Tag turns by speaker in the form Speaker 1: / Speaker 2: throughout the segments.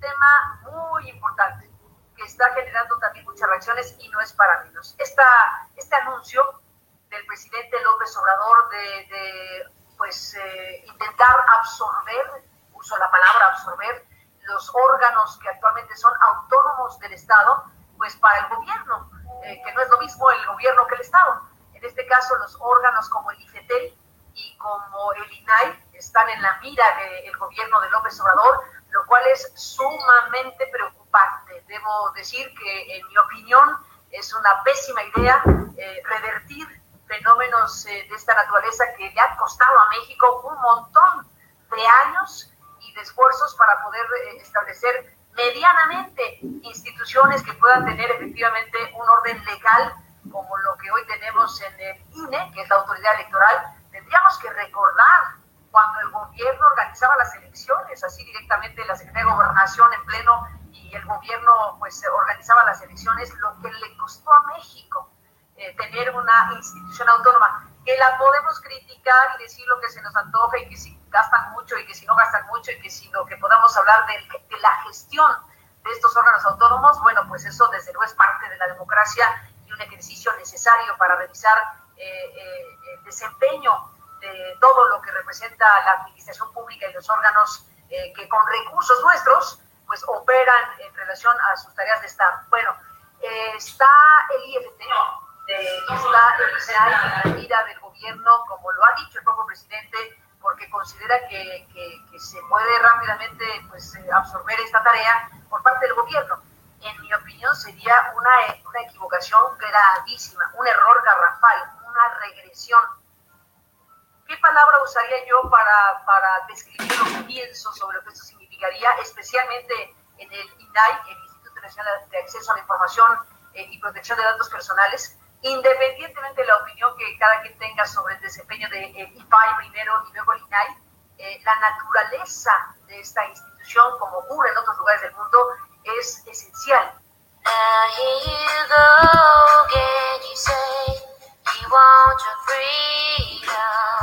Speaker 1: tema muy importante que está generando también muchas reacciones y no es para menos. Esta, este anuncio del presidente López Obrador de, de pues, eh, intentar absorber, uso la palabra absorber, los órganos que actualmente son autónomos del Estado, pues para el gobierno, eh, que no es lo mismo el gobierno que el Estado. En este caso, los órganos como el IFETEL y como el INAI están en la mira del de gobierno de López Obrador lo cual es sumamente preocupante. Debo decir que, en mi opinión, es una pésima idea eh, revertir fenómenos eh, de esta naturaleza que le ha costado a México un montón de años y de esfuerzos para poder eh, establecer medianamente instituciones que puedan tener efectivamente un orden legal como lo que hoy tenemos en el INE, que es la autoridad electoral. Tendríamos que recordar cuando el gobierno organizaba las elecciones, así directamente la Secretaría de Gobernación en pleno y el gobierno pues organizaba las elecciones, lo que le costó a México eh, tener una institución autónoma, que la podemos criticar y decir lo que se nos antoja y que si gastan mucho y que si no gastan mucho y que si lo que podamos hablar de, de la gestión de estos órganos autónomos, bueno, pues eso desde luego es parte de la democracia y un ejercicio necesario para revisar eh, eh, el desempeño de todo lo que representa la administración pública y los órganos eh, que con recursos nuestros pues operan en relación a sus tareas de Estado. Bueno, eh, está el IFT, eh, está el ISAI en la mira del gobierno, como lo ha dicho el propio presidente, porque considera que, que, que se puede rápidamente pues, eh, absorber esta tarea por parte del gobierno. En mi opinión sería una, una equivocación gravísima, un error garrafal, una regresión ¿Qué palabra usaría yo para, para describir lo que pienso sobre lo que esto significaría, especialmente en el INAI, el Instituto Nacional de Acceso a la Información eh, y Protección de Datos Personales? Independientemente de la opinión que cada quien tenga sobre el desempeño de eh, IPAI primero y luego el INAI, eh, la naturaleza de esta institución, como ocurre en otros lugares del mundo, es esencial.
Speaker 2: You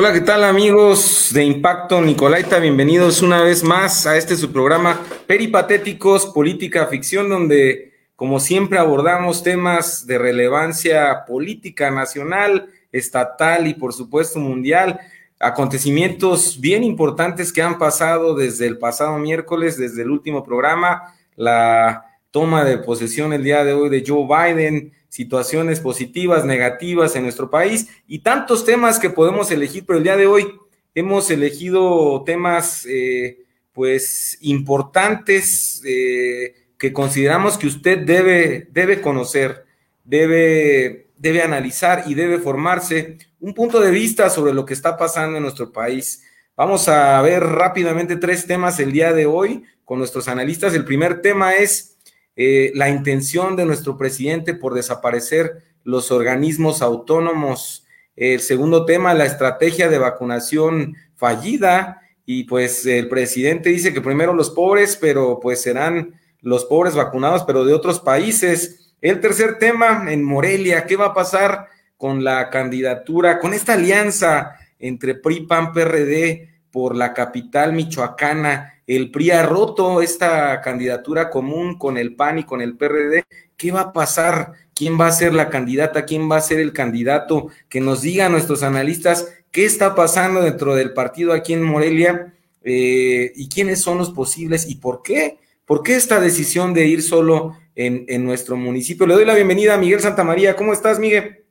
Speaker 3: Hola, ¿qué tal amigos de Impacto Nicolaita? Bienvenidos una vez más a este su programa Peripatéticos, Política Ficción, donde como siempre abordamos temas de relevancia política nacional, estatal y por supuesto mundial acontecimientos bien importantes que han pasado desde el pasado miércoles, desde el último programa, la toma de posesión el día de hoy de Joe Biden, situaciones positivas, negativas en nuestro país y tantos temas que podemos elegir, pero el día de hoy hemos elegido temas eh, pues importantes eh, que consideramos que usted debe, debe conocer, debe debe analizar y debe formarse un punto de vista sobre lo que está pasando en nuestro país. Vamos a ver rápidamente tres temas el día de hoy con nuestros analistas. El primer tema es eh, la intención de nuestro presidente por desaparecer los organismos autónomos. El segundo tema, la estrategia de vacunación fallida. Y pues el presidente dice que primero los pobres, pero pues serán los pobres vacunados, pero de otros países. El tercer tema en Morelia, ¿qué va a pasar con la candidatura, con esta alianza entre PRI, PAN, PRD por la capital michoacana? El PRI ha roto esta candidatura común con el PAN y con el PRD. ¿Qué va a pasar? ¿Quién va a ser la candidata? ¿Quién va a ser el candidato? Que nos digan nuestros analistas qué está pasando dentro del partido aquí en Morelia eh, y quiénes son los posibles y por qué. ¿Por qué esta decisión de ir solo en, en, nuestro municipio. Le doy la bienvenida a Miguel Santamaría. ¿Cómo estás, Miguel?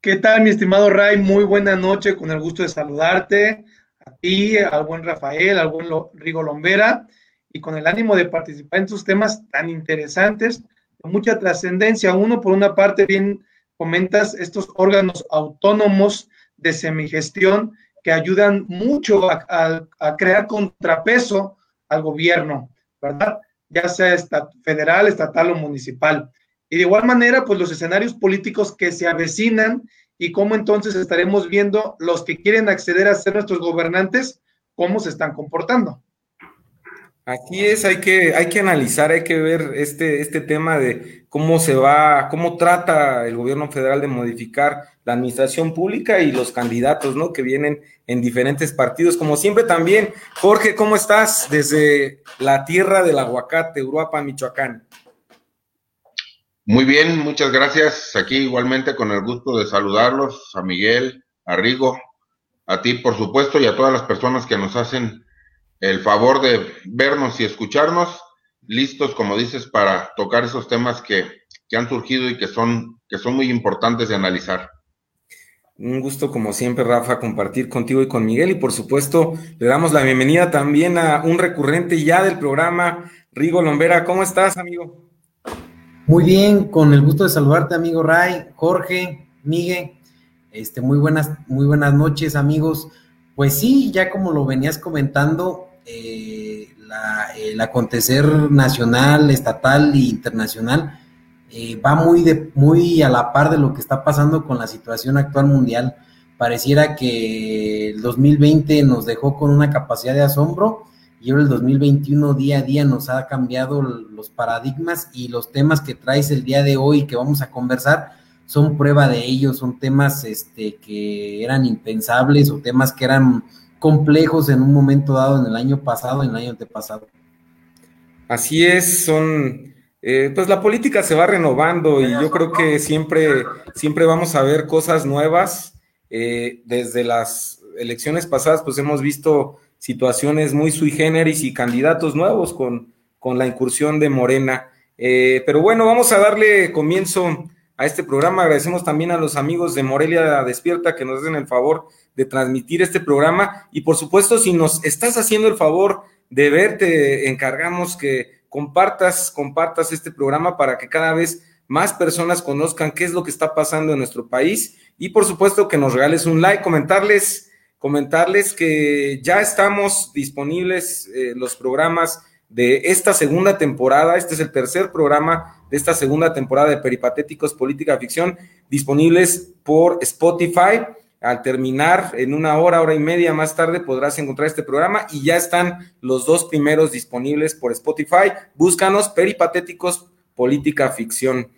Speaker 4: ¿Qué tal, mi estimado Ray? Muy buena noche, con el gusto de saludarte, a ti, al buen Rafael, al buen Rigo Lombera, y con el ánimo de participar en tus temas tan interesantes, de mucha trascendencia. Uno, por una parte, bien comentas estos órganos autónomos de semigestión que ayudan mucho a, a crear contrapeso al gobierno, ¿verdad? Ya sea federal, estatal o municipal. Y de igual manera, pues los escenarios políticos que se avecinan y cómo entonces estaremos viendo los que quieren acceder a ser nuestros gobernantes, cómo se están comportando.
Speaker 3: Aquí es, hay que, hay que analizar, hay que ver este, este tema de cómo se va, cómo trata el gobierno federal de modificar la administración pública y los candidatos, ¿no? Que vienen en diferentes partidos. Como siempre también, Jorge, ¿cómo estás desde la tierra del aguacate, Uruapa, Michoacán?
Speaker 5: Muy bien, muchas gracias. Aquí igualmente con el gusto de saludarlos, a Miguel, a Rigo, a ti por supuesto y a todas las personas que nos hacen el favor de vernos y escucharnos, listos, como dices, para tocar esos temas que, han surgido y que son, que son muy importantes de analizar.
Speaker 3: Un gusto, como siempre, Rafa, compartir contigo y con Miguel. Y por supuesto, le damos la bienvenida también a un recurrente ya del programa, Rigo Lombera. ¿Cómo estás, amigo?
Speaker 6: Muy bien, con el gusto de saludarte, amigo Ray, Jorge, Miguel. Este, muy buenas, muy buenas noches, amigos. Pues sí, ya como lo venías comentando, eh, el acontecer nacional, estatal e internacional eh, va muy, de, muy a la par de lo que está pasando con la situación actual mundial. Pareciera que el 2020 nos dejó con una capacidad de asombro y ahora el 2021 día a día nos ha cambiado los paradigmas y los temas que traes el día de hoy que vamos a conversar son prueba de ello, son temas este, que eran impensables o temas que eran complejos en un momento dado en el año pasado, en el año antepasado.
Speaker 3: Así es, son, eh, pues la política se va renovando y yo creo que siempre, siempre vamos a ver cosas nuevas. Eh, desde las elecciones pasadas, pues hemos visto situaciones muy sui generis y candidatos nuevos con, con la incursión de Morena. Eh, pero bueno, vamos a darle comienzo a este programa. Agradecemos también a los amigos de Morelia Despierta que nos hacen el favor de transmitir este programa. Y por supuesto, si nos estás haciendo el favor de ver, te encargamos que compartas, compartas este programa para que cada vez más personas conozcan qué es lo que está pasando en nuestro país. Y por supuesto que nos regales un like, comentarles, comentarles que ya estamos disponibles eh, los programas de esta segunda temporada. Este es el tercer programa de esta segunda temporada de Peripatéticos Política Ficción, disponibles por Spotify. Al terminar, en una hora, hora y media más tarde, podrás encontrar este programa y ya están los dos primeros disponibles por Spotify. Búscanos Peripatéticos Política Ficción.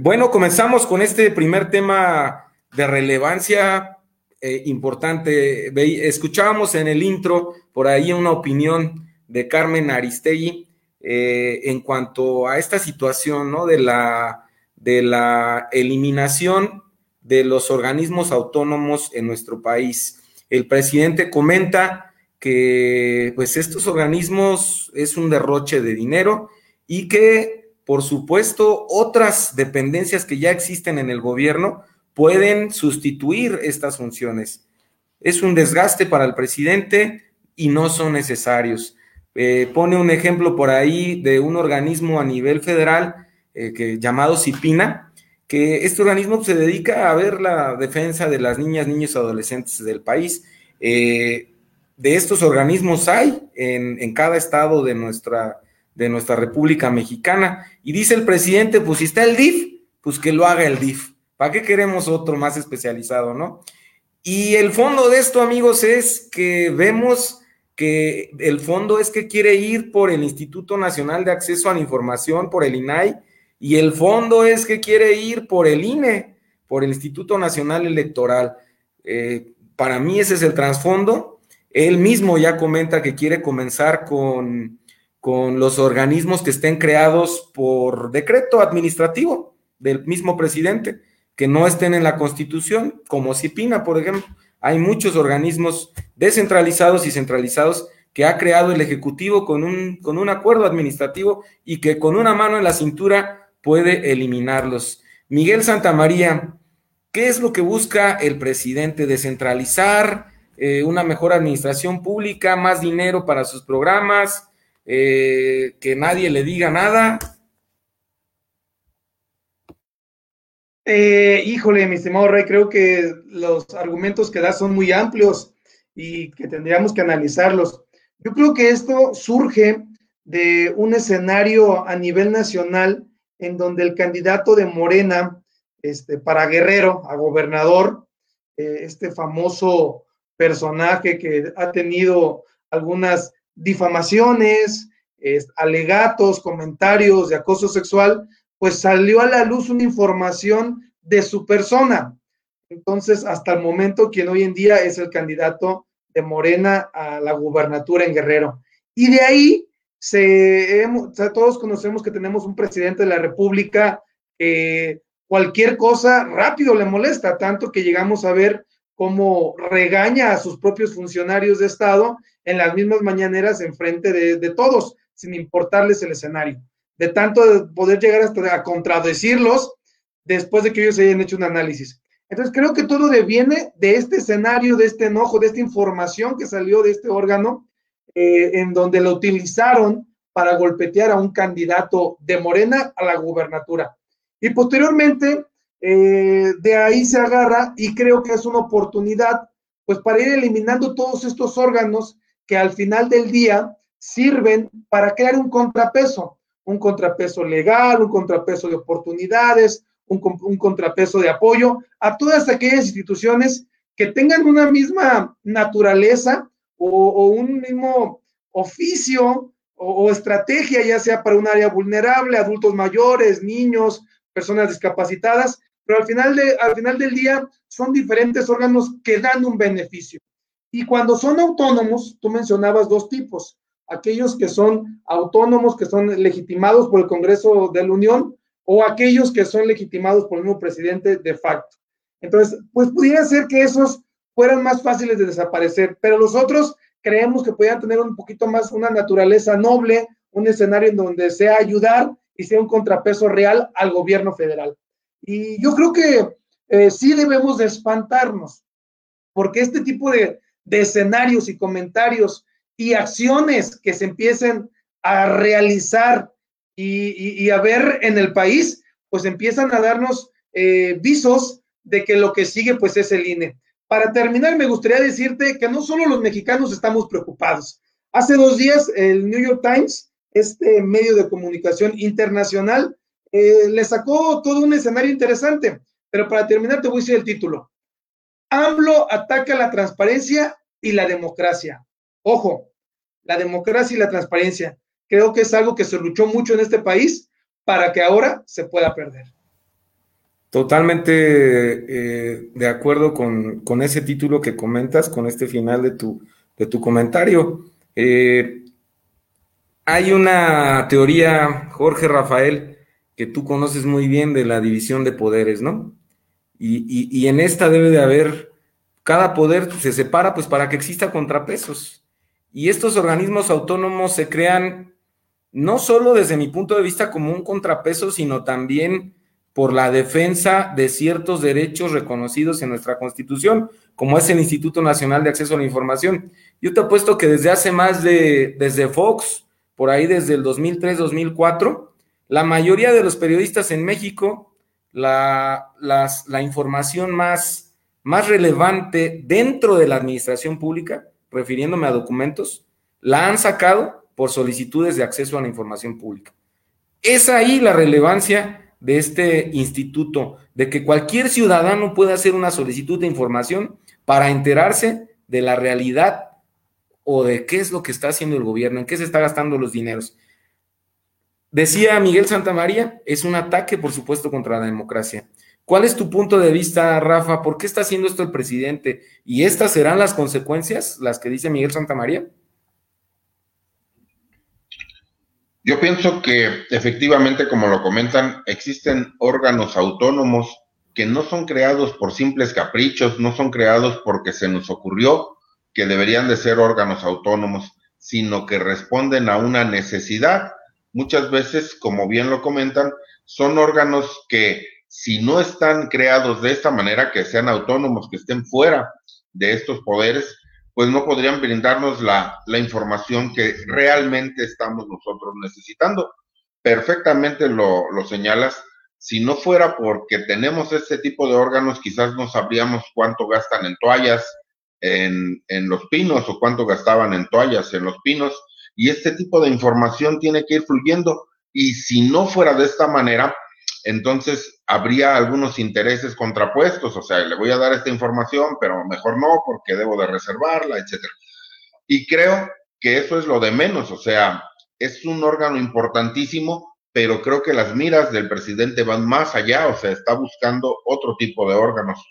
Speaker 3: Bueno, comenzamos con este primer tema de relevancia eh, importante. Escuchábamos en el intro por ahí una opinión de Carmen Aristegui eh, en cuanto a esta situación ¿no? de, la, de la eliminación de los organismos autónomos en nuestro país. El presidente comenta que pues estos organismos es un derroche de dinero y que por supuesto otras dependencias que ya existen en el gobierno pueden sustituir estas funciones. Es un desgaste para el presidente y no son necesarios. Eh, pone un ejemplo por ahí de un organismo a nivel federal eh, que, llamado CIPINA, que este organismo se dedica a ver la defensa de las niñas, niños y adolescentes del país. Eh, de estos organismos hay en, cada estado de nuestra, de nuestra República Mexicana. Y dice el presidente, pues si está el DIF, pues que lo haga el DIF. ¿Para qué queremos otro más especializado, no? Y el fondo de esto, amigos, es que vemos que el fondo es que quiere ir por el Instituto Nacional de Acceso a la Información, por el INAI, y el fondo es que quiere ir por el INE, por el Instituto Nacional Electoral. Eh, para mí ese es el trasfondo. Él mismo ya comenta que quiere comenzar con, con los organismos que estén creados por decreto administrativo del mismo presidente, que no estén en la Constitución, como CIPINA, por ejemplo hay muchos organismos descentralizados y centralizados que ha creado el Ejecutivo con un, con un acuerdo administrativo y que con una mano en la cintura puede eliminarlos. Miguel Santamaría, ¿qué es lo que busca el presidente? ¿Descentralizar? Eh, ¿Una mejor administración pública? ¿Más dinero para sus programas? eh, que nadie le diga nada.
Speaker 4: Eh, híjole, mi estimado Rey, creo que los argumentos que das son muy amplios y que tendríamos que analizarlos. Yo creo que esto surge de un escenario a nivel nacional en donde el candidato de Morena este, para Guerrero, a gobernador, eh, este famoso personaje que ha tenido algunas difamaciones, alegatos, comentarios de acoso sexual, pues salió a la luz una información de su persona. Entonces, hasta el momento, quien hoy en día es el candidato de Morena a la gubernatura en Guerrero. Y de ahí, se, todos conocemos que tenemos un presidente de la República que cualquier cosa rápido le molesta, tanto que llegamos a ver cómo regaña a sus propios funcionarios de Estado en las mismas mañaneras en frente de, todos, sin importarles el escenario. De tanto poder llegar hasta a contradecirlos después de que ellos hayan hecho un análisis. Entonces creo que todo deviene de este escenario, de este enojo, de esta información que salió de este órgano, eh, en donde lo utilizaron para golpetear a un candidato de Morena a la gubernatura. Y posteriormente, eh, de ahí se agarra y creo que es una oportunidad, pues para ir eliminando todos estos órganos que al final del día sirven para crear un contrapeso, un contrapeso legal, un contrapeso de oportunidades, un, contrapeso de apoyo a todas aquellas instituciones que tengan una misma naturaleza o, un mismo oficio o, o, estrategia, ya sea para un área vulnerable, adultos mayores, niños, personas discapacitadas, pero al final, de, al final del día son diferentes órganos que dan un beneficio. Y cuando son autónomos, tú mencionabas dos tipos, aquellos que son autónomos, que son legitimados por el Congreso de la Unión, o aquellos que son legitimados por el mismo presidente de facto. Entonces, pues pudiera ser que esos fueran más fáciles de desaparecer, pero los otros creemos que podrían tener un poquito más una naturaleza noble, un escenario en donde sea ayudar y sea un contrapeso real al gobierno federal. Y yo creo que eh, sí debemos de espantarnos, porque este tipo de, escenarios y comentarios y acciones que se empiecen a realizar y, a ver en el país, pues empiezan a darnos eh, visos de que lo que sigue pues es el INE. Para terminar, me gustaría decirte que no solo los mexicanos estamos preocupados. Hace dos días el New York Times este medio de comunicación internacional, eh, le sacó todo un escenario interesante. Pero para terminar, te voy a decir el título. AMLO ataca la transparencia y la democracia. Ojo, la democracia y la transparencia. Creo que es algo que se luchó mucho en este país para que ahora se pueda perder.
Speaker 3: Totalmente eh, de acuerdo con, con, ese título que comentas, con este final de tu, de tu comentario. Eh, hay una teoría, Jorge Rafael, que tú conoces muy bien de la división de poderes, ¿no? Y, en esta debe de haber, cada poder se separa pues para que exista contrapesos. Y estos organismos autónomos se crean no solo desde mi punto de vista como un contrapeso, sino también por la defensa de ciertos derechos reconocidos en nuestra Constitución, como es el Instituto Nacional de Acceso a la Información. Yo te apuesto que desde hace más de, desde Fox, por ahí desde el 2003-2004, la mayoría de los periodistas en México, la, la información más, más relevante dentro de la administración pública, refiriéndome a documentos, la han sacado por solicitudes de acceso a la información pública. Es ahí la relevancia de este instituto, de que cualquier ciudadano pueda hacer una solicitud de información para enterarse de la realidad o de qué es lo que está haciendo el gobierno, en qué se está gastando los dineros. Decía Miguel Santamaría, es un ataque, por supuesto, contra la democracia. ¿Cuál es tu punto de vista, Rafa? ¿Por qué está haciendo esto el presidente? ¿Y estas serán las consecuencias, las que dice Miguel Santamaría?
Speaker 5: Yo pienso que efectivamente, como lo comentan, existen órganos autónomos que no son creados por simples caprichos, no son creados porque se nos ocurrió, que deberían de ser órganos autónomos, sino que responden a una necesidad. Muchas veces, como bien lo comentan, son órganos que si no están creados de esta manera, que sean autónomos, que estén fuera de estos poderes, pues no podrían brindarnos la, la información que realmente estamos nosotros necesitando. Perfectamente lo, lo señalas. Si no fuera porque tenemos este tipo de órganos, quizás no sabríamos cuánto gastan en toallas en, en los pinos o cuánto gastaban en toallas en los pinos. Y este tipo de información tiene que ir fluyendo. Y si no fuera de esta manera, entonces habría algunos intereses contrapuestos, o sea, le voy a dar esta información, pero mejor no, porque debo de reservarla, etcétera. Y creo que eso es lo de menos, o sea, es un órgano importantísimo, pero creo que las miras del presidente van más allá, o sea, está buscando otro tipo de órganos,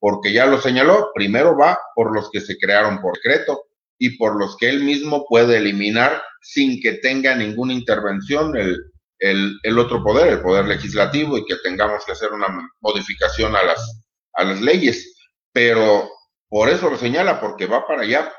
Speaker 5: porque ya lo señaló, primero va por los que se crearon por decreto y por los que él mismo puede eliminar sin que tenga ninguna intervención el, el, otro poder, el poder legislativo, y que tengamos que hacer una modificación a las, a las leyes. Pero por eso lo señala, porque va para allá.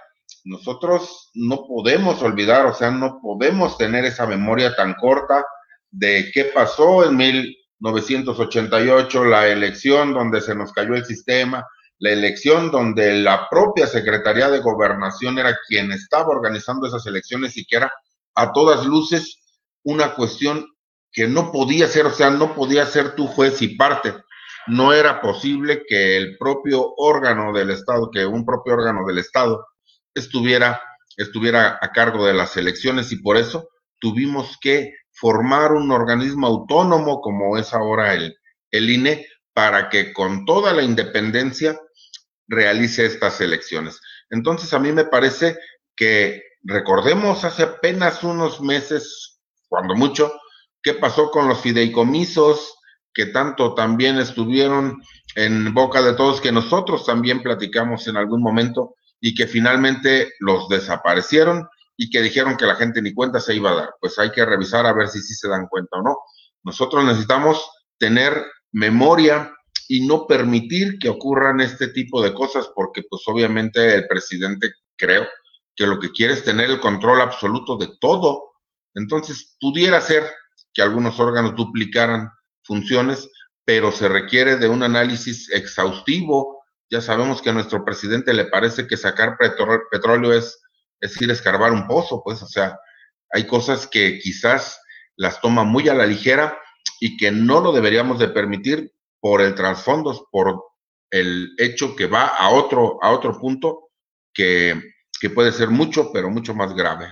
Speaker 5: Nosotros no podemos olvidar, o sea, no podemos tener esa memoria tan corta de qué pasó en 1988, la elección donde se nos cayó el sistema, la elección donde la propia Secretaría de Gobernación era quien estaba organizando esas elecciones y que era a todas luces una cuestión que no podía ser, o sea, no podía ser tu juez y parte. No era posible que el propio órgano del Estado, que un propio órgano del Estado estuviera, estuviera a cargo de las elecciones y por eso tuvimos que formar un organismo autónomo como es ahora el, el INE para que con toda la independencia realice estas elecciones. Entonces a mí me parece que recordemos hace apenas unos meses, cuando mucho, qué pasó con los fideicomisos que tanto también estuvieron en boca de todos, que nosotros también platicamos en algún momento y que finalmente los desaparecieron y que dijeron que la gente ni cuenta se iba a dar. Pues hay que revisar a ver si sí se dan cuenta o no. Nosotros necesitamos tener memoria y no permitir que ocurran este tipo de cosas porque pues obviamente el presidente creo que lo que quiere es tener el control absoluto de todo. Entonces, pudiera ser que algunos órganos duplicaran funciones, pero se requiere de un análisis exhaustivo. Ya sabemos que a nuestro presidente le parece que sacar petróleo es, es ir a escarbar un pozo, pues, o sea, hay cosas que quizás las toma muy a la ligera y que no lo deberíamos de permitir por el trasfondo, por el hecho que va a otro, a otro punto que, que puede ser mucho, pero mucho más grave.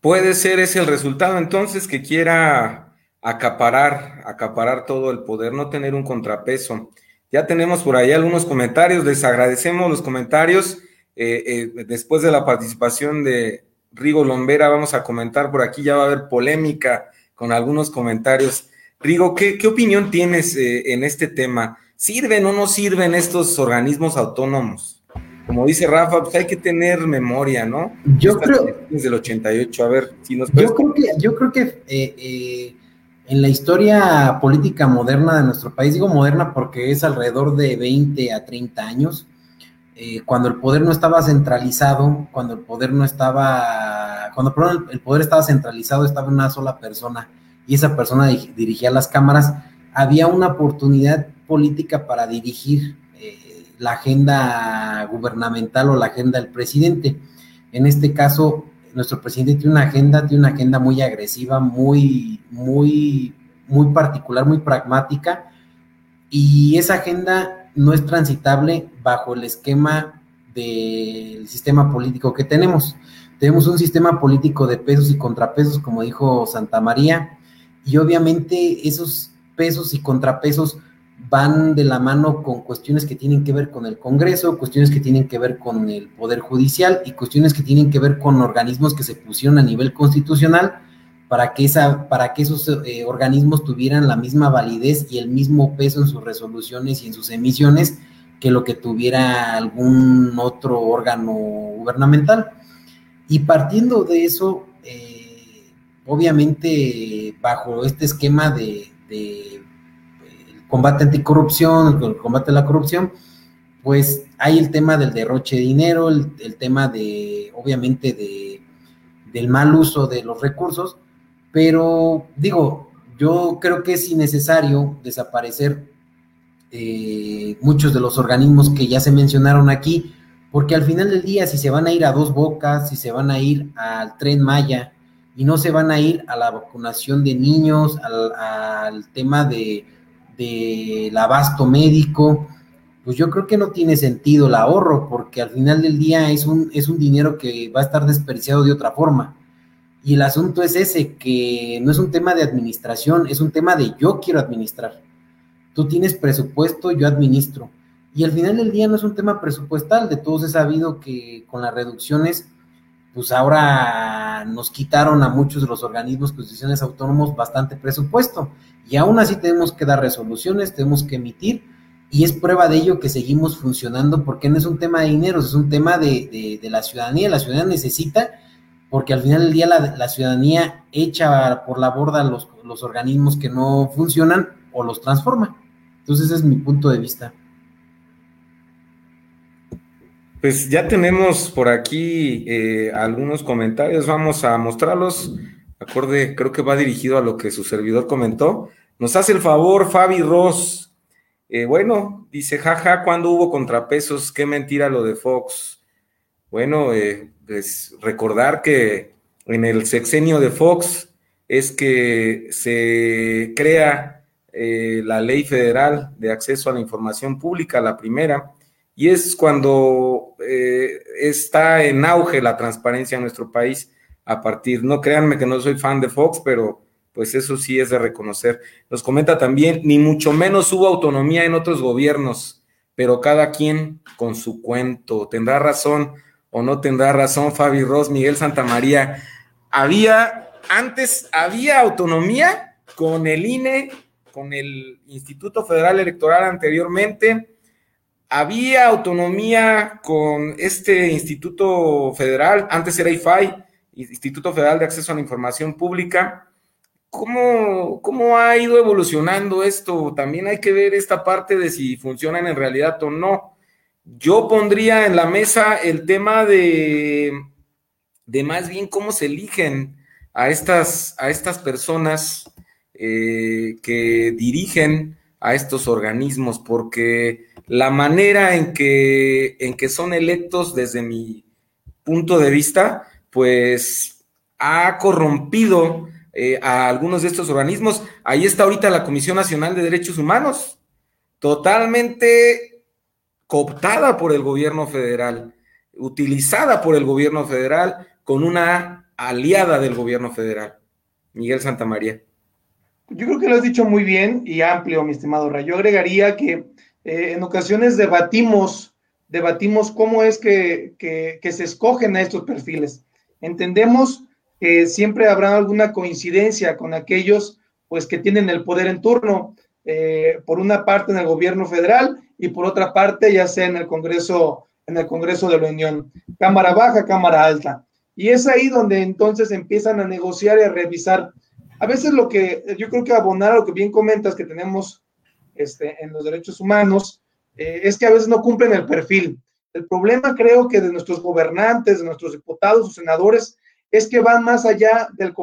Speaker 3: Puede ser ese el resultado entonces que quiera acaparar, acaparar todo el poder, no tener un contrapeso. Ya tenemos por ahí algunos comentarios, les agradecemos los comentarios. Eh, eh, después de la participación de Rigo Lombera, vamos a comentar por aquí, ya va a haber polémica con algunos comentarios. Rigo, ¿qué, opinión tienes eh, en este tema? ¿Sirven o no sirven estos organismos autónomos? Como dice Rafa, pues hay que tener memoria, ¿no?
Speaker 6: Yo creo.
Speaker 3: Desde el 88, a ver si nos
Speaker 6: Yo creo que, yo creo que eh, eh, en la historia política moderna de nuestro país, digo moderna porque es alrededor de 20 a 30 años, eh, cuando el poder no estaba centralizado, cuando el poder no estaba, cuando el poder estaba centralizado, estaba una sola persona y esa persona dirigía las cámaras, había una oportunidad política para dirigir la agenda gubernamental o la agenda del presidente. En este caso, nuestro presidente tiene una agenda, tiene una agenda muy agresiva, muy, muy, muy particular, muy pragmática, y esa agenda no es transitable bajo el esquema del sistema político que tenemos. Tenemos un sistema político de pesos y contrapesos, como dijo Santa María, y obviamente esos pesos y contrapesos van de la mano con cuestiones que tienen que ver con el Congreso, cuestiones que tienen que ver con el Poder Judicial y cuestiones que tienen que ver con organismos que se pusieron a nivel constitucional para que, esa, para que esos eh, organismos tuvieran la misma validez y el mismo peso en sus resoluciones y en sus emisiones que lo que tuviera algún otro órgano gubernamental. Y partiendo de eso, eh, obviamente bajo este esquema de combate anticorrupción, el combate a la corrupción, pues hay el tema del derroche de dinero, el, tema de, obviamente, de, del mal uso de los recursos, pero digo, yo creo que es innecesario desaparecer eh, muchos de los organismos que ya se mencionaron aquí, Porque al final del día, si se van a ir a dos bocas, si se van a ir al tren Maya y no se van a ir a la vacunación de niños, al, tema de, del abasto médico, pues yo creo que no tiene sentido el ahorro, porque al final del día es un, es un dinero que va a estar desperdiciado de otra forma. Y el asunto es ese, que no es un tema de administración, es un tema de yo quiero administrar. Tú tienes presupuesto, yo administro. Y al final del día no es un tema presupuestal, de todos he sabido que con las reducciones, pues ahora nos quitaron a muchos de los organismos constitucionales autónomos bastante presupuesto. Y aún así tenemos que dar resoluciones, tenemos que emitir, y es prueba de ello que seguimos funcionando, porque no es un tema de dinero, es un tema de, la ciudadanía. La ciudadanía necesita, porque al final del día la, ciudadanía echa por la borda los, los organismos que no funcionan o los transforma. Entonces ese es mi punto de vista.
Speaker 3: Pues ya tenemos por aquí eh, algunos comentarios, vamos a mostrarlos. Acorde, creo que va dirigido a lo que su servidor comentó. Nos hace el favor Fabi Ross. Eh, bueno, dice, jaja, ¿cuándo hubo contrapesos? Qué mentira lo de Fox. Bueno, eh, pues recordar que en el sexenio de Fox es que se crea la ley federal de acceso a la información pública, la primera, y es cuando eh, está en auge la transparencia en nuestro país a partir, no créanme que no soy fan de Fox, pero pues eso sí es de reconocer. Nos comenta también, ni mucho menos hubo autonomía en otros gobiernos, pero cada quien con su cuento. Tendrá razón o no tendrá razón Fabi Ross, Miguel Santamaría. Había, antes había autonomía con el INE, con el Instituto Federal Electoral anteriormente, había autonomía con este Instituto Federal, antes era IFAI, Instituto Federal de Acceso a la Información Pública. ¿Cómo, ¿Cómo ha ido evolucionando esto? También hay que ver esta parte de si funcionan en realidad o no. Yo pondría en la mesa el tema de, de más bien cómo se eligen a estas, a estas personas eh, que dirigen a estos organismos, porque la manera en que, en que son electos desde mi punto de vista, pues ha corrompido eh, a algunos de estos organismos. Ahí está ahorita la Comisión Nacional de Derechos Humanos, totalmente cooptada por el gobierno federal, utilizada por el gobierno federal con una aliada del gobierno federal, Miguel Santamaría.
Speaker 4: Yo creo que lo has dicho muy bien y amplio, mi estimado Ray. Yo agregaría que eh, en ocasiones debatimos, debatimos cómo es que, se escogen a estos perfiles. Entendemos que siempre habrá alguna coincidencia con aquellos pues que tienen el poder en turno, eh, por una parte en el gobierno federal y por otra parte ya sea en el Congreso, en el Congreso de la Unión, Cámara Baja, Cámara Alta. Y es ahí donde entonces empiezan a negociar y a revisar. A veces lo que yo creo que abonar a lo que bien comentas que tenemos este, en los derechos humanos, eh, es que a veces no cumplen el perfil. El problema creo que de nuestros gobernantes, de nuestros diputados o senadores, es que van más allá, del,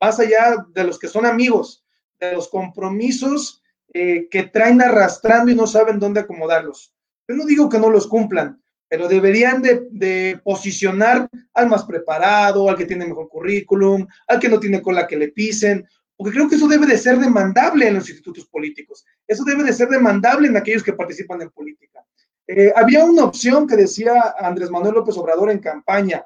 Speaker 4: más allá de los que son amigos, de los compromisos eh, que traen arrastrando y no saben dónde acomodarlos. Yo no digo que no los cumplan, pero deberían de, de, posicionar al más preparado, al que tiene mejor currículum, al que no tiene cola que le pisen, porque creo que eso debe de ser demandable en los institutos políticos, eso debe de ser demandable en aquellos que participan en política. Eh, había una opción que decía Andrés Manuel López Obrador en campaña,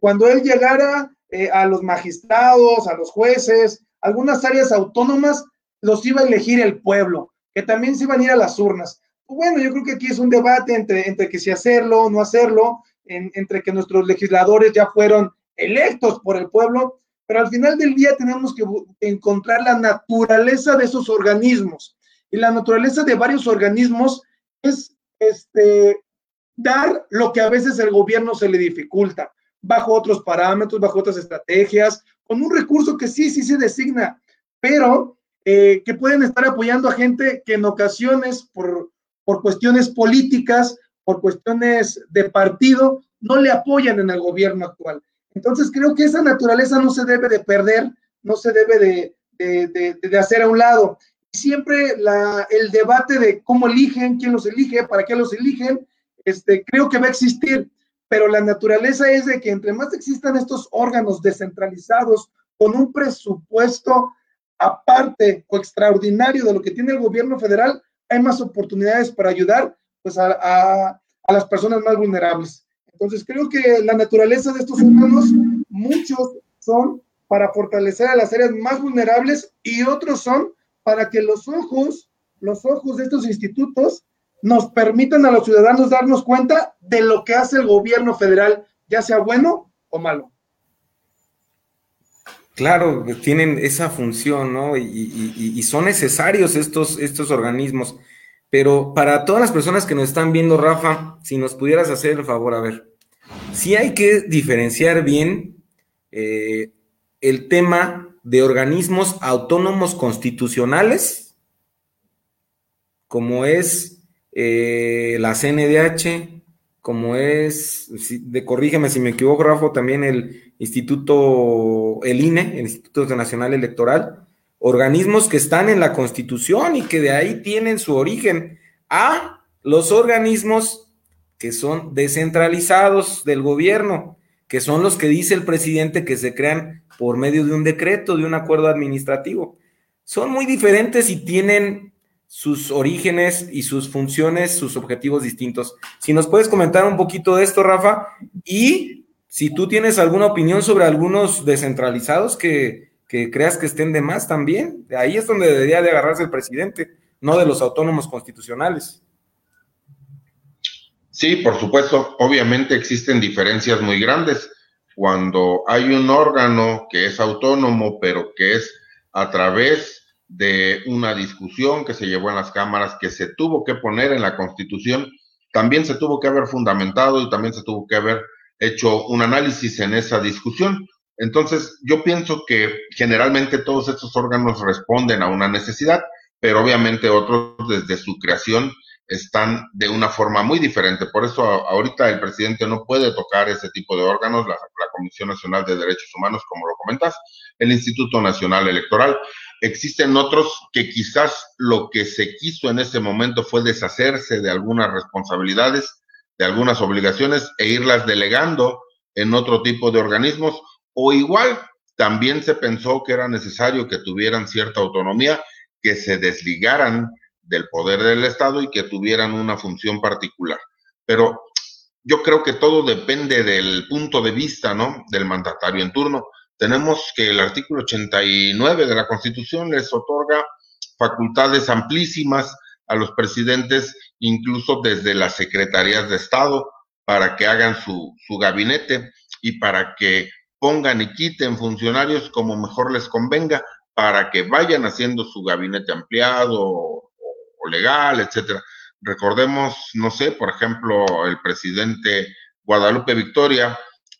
Speaker 4: cuando él llegara eh, a los magistrados, a los jueces, algunas áreas autónomas, los iba a elegir el pueblo, que también se iban a ir a las urnas. Bueno, yo creo que aquí es un debate entre, entre que si hacerlo o no hacerlo, entre que nuestros legisladores ya fueron electos por el pueblo pero al final del día tenemos que encontrar la naturaleza de esos organismos. Y la naturaleza de varios organismos es este, dar lo que a veces el gobierno se le dificulta, bajo otros parámetros, bajo otras estrategias, con un recurso que sí, sí se designa, pero eh, que pueden estar apoyando a gente que en ocasiones, por, por cuestiones políticas, por cuestiones de partido, no le apoyan en el gobierno actual. Entonces creo que esa naturaleza no se debe de perder, no se debe de, hacer a un lado. Siempre el debate de cómo eligen, quién los elige, para qué los eligen, este, creo que va a existir, pero la naturaleza es de que entre más existan estos órganos descentralizados con un presupuesto aparte o extraordinario de lo que tiene el gobierno federal, hay más oportunidades para ayudar pues, a, a las personas más vulnerables. Entonces, creo que la naturaleza de estos órganos, muchos son para fortalecer a las áreas más vulnerables y otros son para que los ojos, los ojos de estos institutos nos permitan a los ciudadanos darnos cuenta de lo que hace el gobierno federal, ya sea bueno o malo.
Speaker 3: Claro, tienen esa función, ¿no? Y, son necesarios estos, estos organismos. Pero para todas las personas que nos están viendo, Rafa, si nos pudieras hacer el favor, a ver, si hay que diferenciar bien eh, el tema de organismos autónomos constitucionales, como es eh, la CNDH, como es, de, corrígeme si me equivoco, Rafa, también el Instituto, el INE, el Instituto Nacional Electoral, organismos que están en la Constitución y que de ahí tienen su origen, a los organismos que son descentralizados del gobierno, que son los que dice el presidente que se crean por medio de un decreto, de un acuerdo administrativo. Son muy diferentes y tienen sus orígenes y sus funciones, sus objetivos distintos. Si nos puedes comentar un poquito de esto, Rafa, y si tú tienes alguna opinión sobre algunos descentralizados que, que creas que estén de más también, ahí es donde debería de agarrarse el presidente, no de los autónomos constitucionales.
Speaker 5: Sí, por supuesto, obviamente existen diferencias muy grandes. Cuando hay un órgano que es autónomo, pero que es a través de una discusión que se llevó en las cámaras, que se tuvo que poner en la Constitución, también se tuvo que haber fundamentado y también se tuvo que haber hecho un análisis en esa discusión. Entonces, yo pienso que generalmente todos estos órganos responden a una necesidad, pero obviamente otros desde su creación están de una forma muy diferente. Por eso ahorita el presidente no puede tocar ese tipo de órganos, la, Comisión Nacional de Derechos Humanos, como lo comentas, el Instituto Nacional Electoral. Existen otros que quizás lo que se quiso en ese momento fue deshacerse de algunas responsabilidades, de algunas obligaciones e irlas delegando en otro tipo de organismos o igual también se pensó que era necesario que tuvieran cierta autonomía, que se desligaran del poder del Estado y que tuvieran una función particular. Pero yo creo que todo depende del punto de vista, ¿no? Del mandatario en turno. Tenemos que el artículo 89 de la Constitución les otorga facultades amplísimas a los presidentes, incluso desde las secretarías de Estado, para que hagan su, su gabinete y para que pongan y quiten funcionarios como mejor les convenga para que vayan haciendo su gabinete ampliado legal, etcétera. Recordemos, no sé, por ejemplo, el presidente Guadalupe Victoria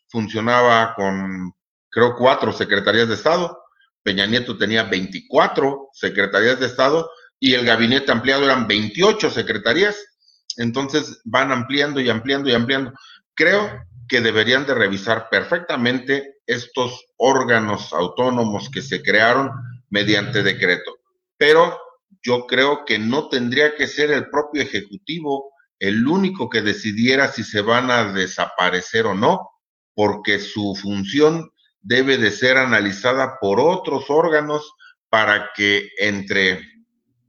Speaker 5: funcionaba con, creo, cuatro secretarías de Estado. Peña Nieto tenía 24 secretarías de Estado y el gabinete ampliado eran 28 secretarías. Entonces van ampliando y ampliando y ampliando. Creo que deberían de revisar perfectamente estos órganos autónomos que se crearon mediante decreto. Pero yo creo que no tendría que ser el propio Ejecutivo el único que decidiera si se van a desaparecer o no, porque su función debe de ser analizada por otros órganos para que entre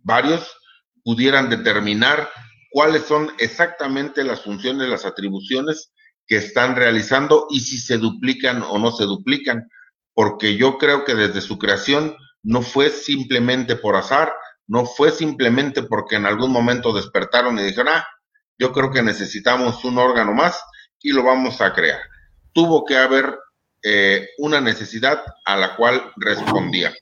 Speaker 5: varios pudieran determinar cuáles son exactamente las funciones, las atribuciones que están realizando y si se duplican o no se duplican, porque yo creo que desde su creación no fue simplemente por azar, no fue simplemente porque en algún momento despertaron y dijeron, ah, yo creo que necesitamos un órgano más y lo vamos a crear. Tuvo que haber eh, una necesidad a la cual respondía.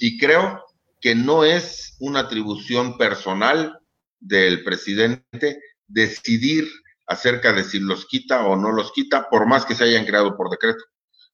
Speaker 5: Y creo que no es una atribución personal del presidente decidir acerca de si los quita o no los quita, por más que se hayan creado por decreto,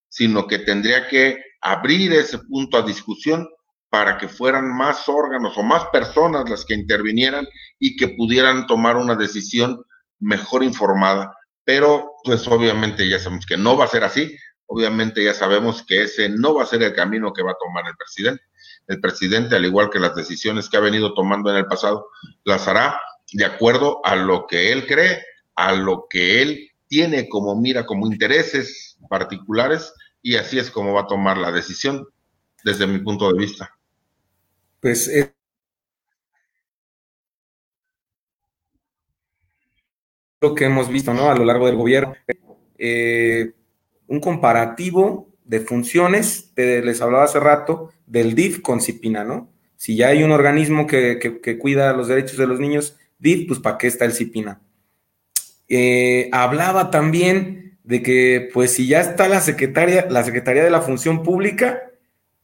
Speaker 5: sino que tendría que abrir ese punto a discusión para que fueran más órganos o más personas las que intervinieran y que pudieran tomar una decisión mejor informada. Pero pues obviamente ya sabemos que no va a ser así, obviamente ya sabemos que ese no va a ser el camino que va a tomar el presidente. El presidente, al igual que las decisiones que ha venido tomando en el pasado, las hará de acuerdo a lo que él cree, a lo que él tiene como mira, como intereses particulares, y así es como va a tomar la decisión, desde mi punto de vista.
Speaker 3: Pues eh, lo que hemos visto ¿no? a lo largo del gobierno, eh, un comparativo de funciones, les hablaba hace rato, del DIF con CIPINA, ¿no? Si ya hay un organismo que, que, cuida los derechos de los niños, DIF, pues ¿para qué está el CIPINA? Eh, hablaba también de que, pues si ya está la secretaria, la Secretaría de la Función Pública,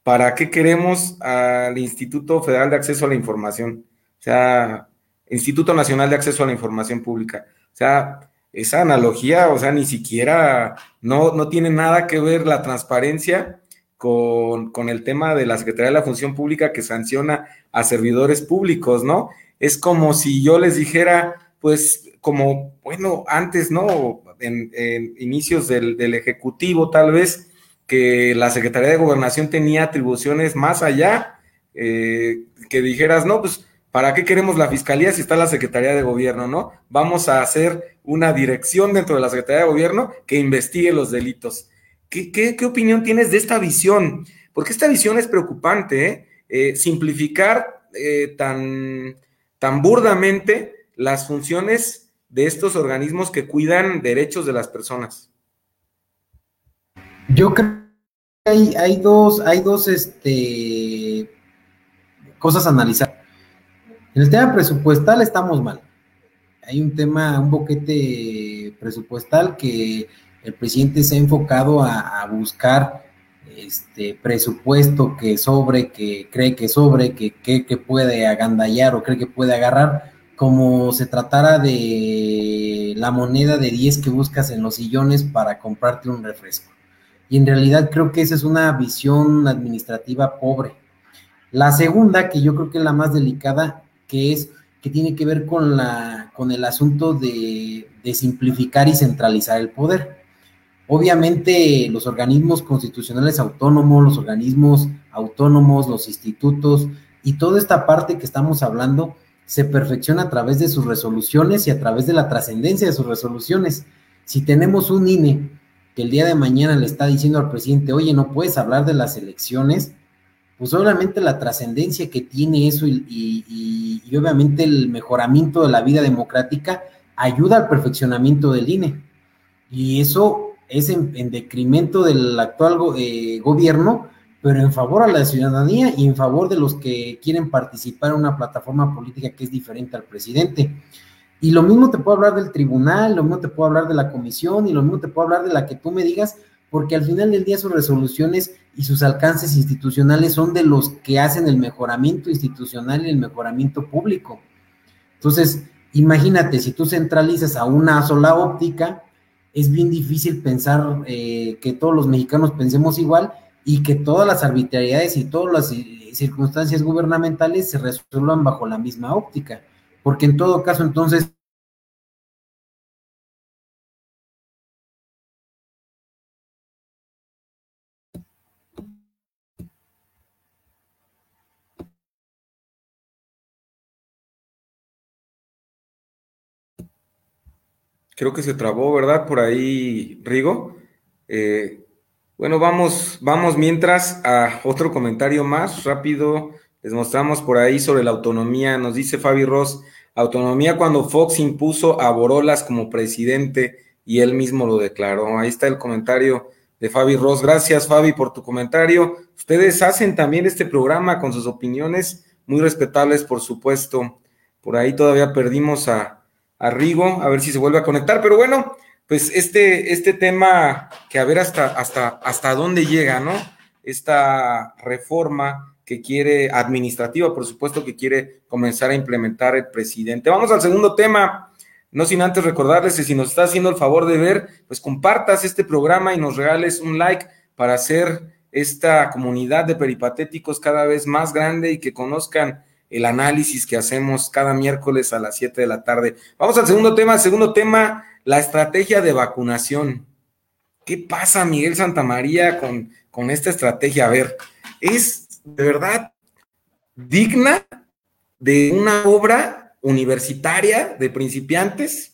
Speaker 3: ¿para qué queremos al Instituto Federal de Acceso a la Información? O sea, Instituto Nacional de Acceso a la Información Pública. O sea, esa analogía, o sea, ni siquiera, no, no tiene nada que ver la transparencia con, con, el tema de la Secretaría de la Función Pública que sanciona a servidores públicos, ¿no? Es como si yo les dijera, pues, como, bueno, antes, ¿no? En, inicios del, del, Ejecutivo, tal vez, que la Secretaría de Gobernación tenía atribuciones más allá, eh, que dijeras, no, pues ¿Para qué queremos la fiscalía si está la Secretaría de Gobierno, no? Vamos a hacer una dirección dentro de la Secretaría de Gobierno que investigue los delitos. ¿Qué, opinión tienes de esta visión? Porque esta visión es preocupante, ¿eh? Eh, simplificar eh, tan, tan burdamente las funciones de estos organismos que cuidan derechos de las personas.
Speaker 6: Yo creo que hay, dos, hay dos este, cosas a analizar. En el tema presupuestal estamos mal. Hay un tema, un boquete presupuestal que el presidente se ha enfocado a, buscar este presupuesto que sobre, que cree que sobre, que, que, puede agandallar o cree que puede agarrar, como se tratara de la moneda de 10 que buscas en los sillones para comprarte un refresco. Y en realidad creo que esa es una visión administrativa pobre. La segunda, que yo creo que es la más delicada, que es que tiene que ver con, la, con el asunto de, de simplificar y centralizar el poder. Obviamente los organismos constitucionales autónomos, los organismos autónomos, los institutos y toda esta parte que estamos hablando se perfecciona a través de sus resoluciones y a través de la trascendencia de sus resoluciones. Si tenemos un INE que el día de mañana le está diciendo al presidente, oye, no puedes hablar de las elecciones, pues obviamente la trascendencia que tiene eso y, obviamente el mejoramiento de la vida democrática ayuda al perfeccionamiento del INE. Y eso es en, decremento del actual eh, gobierno, pero en favor a la ciudadanía y en favor de los que quieren participar en una plataforma política que es diferente al presidente. Y lo mismo te puedo hablar del tribunal, lo mismo te puedo hablar de la comisión y lo mismo te puedo hablar de la que tú me digas, porque al final del día sus resoluciones y sus alcances institucionales son de los que hacen el mejoramiento institucional y el mejoramiento público. Entonces, imagínate, si tú centralizas a una sola óptica, es bien difícil pensar eh, que todos los mexicanos pensemos igual y que todas las arbitrariedades y todas las eh, circunstancias gubernamentales se resuelvan bajo la misma óptica, porque en todo caso entonces
Speaker 3: Creo que se trabó, ¿verdad? Por ahí, Rigo. Eh, bueno, vamos, vamos mientras a otro comentario más rápido. Les mostramos por ahí sobre la autonomía. Nos dice Fabi Ross, autonomía cuando Fox impuso a Borolas como presidente y él mismo lo declaró. Ahí está el comentario de Fabi Ross. Gracias, Fabi, por tu comentario. Ustedes hacen también este programa con sus opiniones muy respetables, por supuesto. Por ahí todavía perdimos a, a Rigo, a ver si se vuelve a conectar. Pero bueno, pues este, este tema que a ver hasta, hasta, hasta dónde llega, ¿no? Esta reforma que quiere, administrativa, por supuesto, que quiere comenzar a implementar el presidente. Vamos al segundo tema. No sin antes recordarles que si nos está haciendo el favor de ver, pues compartas este programa y nos regales un like para hacer esta comunidad de peripatéticos cada vez más grande y que conozcan el análisis que hacemos cada miércoles a las 7 de la tarde. Vamos al segundo tema. Segundo tema, la estrategia de vacunación. ¿Qué pasa, Miguel Santamaría, con, con esta estrategia? A ver, es de verdad digna de una obra universitaria de principiantes.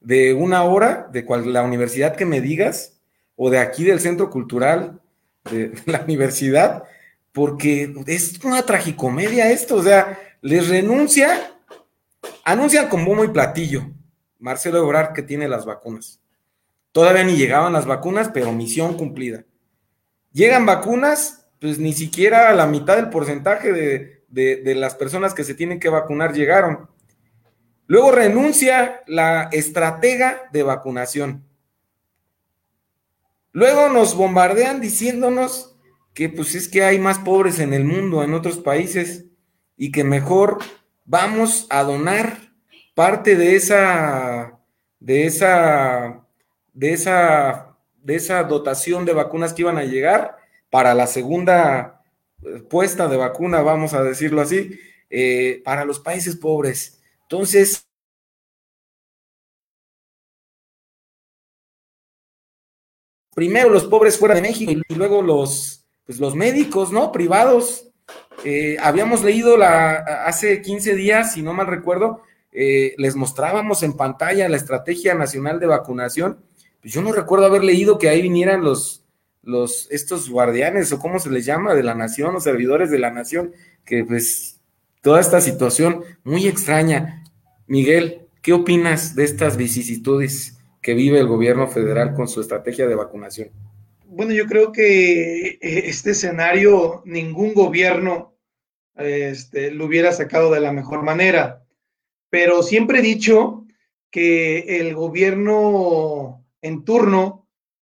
Speaker 3: de una hora, de cual, la universidad que me digas, o de aquí del centro cultural de la universidad, porque es una tragicomedia esto, o sea, les renuncia, anuncian con bombo y platillo Marcelo Ebrard que tiene las vacunas. Todavía ni llegaban las vacunas, pero misión cumplida. Llegan vacunas, pues ni siquiera la mitad del porcentaje de, de las personas que se tienen que vacunar llegaron. Luego renuncia la estratega de vacunación. Luego nos bombardean diciéndonos que pues es que hay más pobres en el mundo, en otros países, y que mejor vamos a donar parte de esa, de esa, de esa, de esa dotación de vacunas que iban a llegar para la segunda eh, puesta de vacuna, vamos a decirlo así, eh, para los países pobres. Entonces, primero los pobres fuera de México y luego los, pues los médicos, ¿no? Privados. Eh, habíamos leído la, hace 15 días, si no mal recuerdo, les mostrábamos en pantalla la Estrategia Nacional de Vacunación. Pues yo no recuerdo haber leído que ahí vinieran los, los, estos guardianes o cómo se les llama de la nación, los servidores de la nación, que pues toda esta situación muy extraña. Miguel, ¿qué opinas de estas vicisitudes que vive el gobierno federal con su estrategia de vacunación?
Speaker 4: Bueno, yo creo que eh, este escenario ningún gobierno este, lo hubiera sacado de la mejor manera, pero siempre he dicho que el gobierno en turno,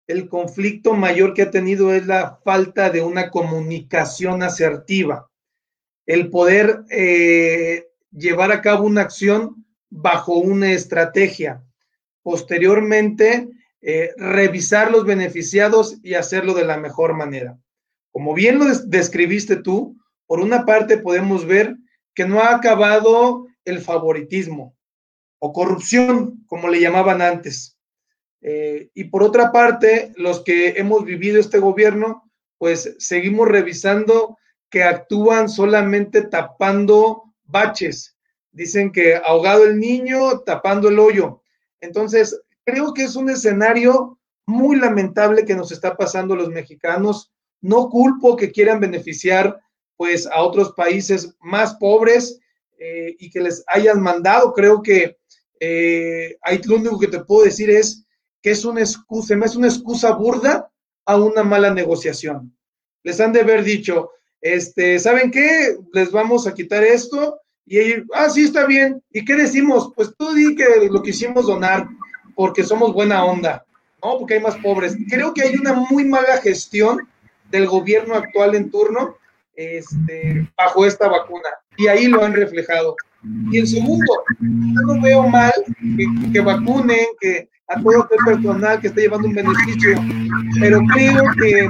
Speaker 4: el conflicto mayor que ha tenido es la falta de una comunicación asertiva el poder eh, llevar a cabo una acción bajo una estrategia. Posteriormente, eh, revisar los beneficiados y hacerlo de la mejor manera. Como bien lo describiste tú, por una parte podemos ver que no ha acabado el favoritismo o corrupción, como le llamaban antes. Eh, y por otra parte, los que hemos vivido este gobierno, pues seguimos revisando que actúan solamente tapando baches. Dicen que ahogado el niño, tapando el hoyo. Entonces, creo que es un escenario muy lamentable que nos está pasando los mexicanos. No culpo que quieran beneficiar pues a otros países más pobres eh, y que les hayan mandado. Creo que eh, ahí lo único que te puedo decir es que es una excusa, es una excusa burda a una mala negociación. Les han de haber dicho, este, ¿saben qué? Les vamos a quitar esto. Y ellos, ah, sí, está bien. ¿Y qué decimos? Pues tú di que lo quisimos donar porque somos buena onda, ¿no? Porque hay más pobres. Creo que hay una muy mala gestión del gobierno actual en turno este, bajo esta vacuna. Y ahí lo han reflejado. Y el segundo, yo no veo mal que, que vacunen, que a todo el personal que está llevando un beneficio, pero creo que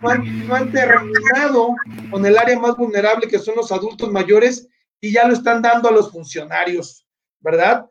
Speaker 4: no han, terminado con el área más vulnerable que son los adultos mayores y ya lo están dando a los funcionarios, ¿verdad?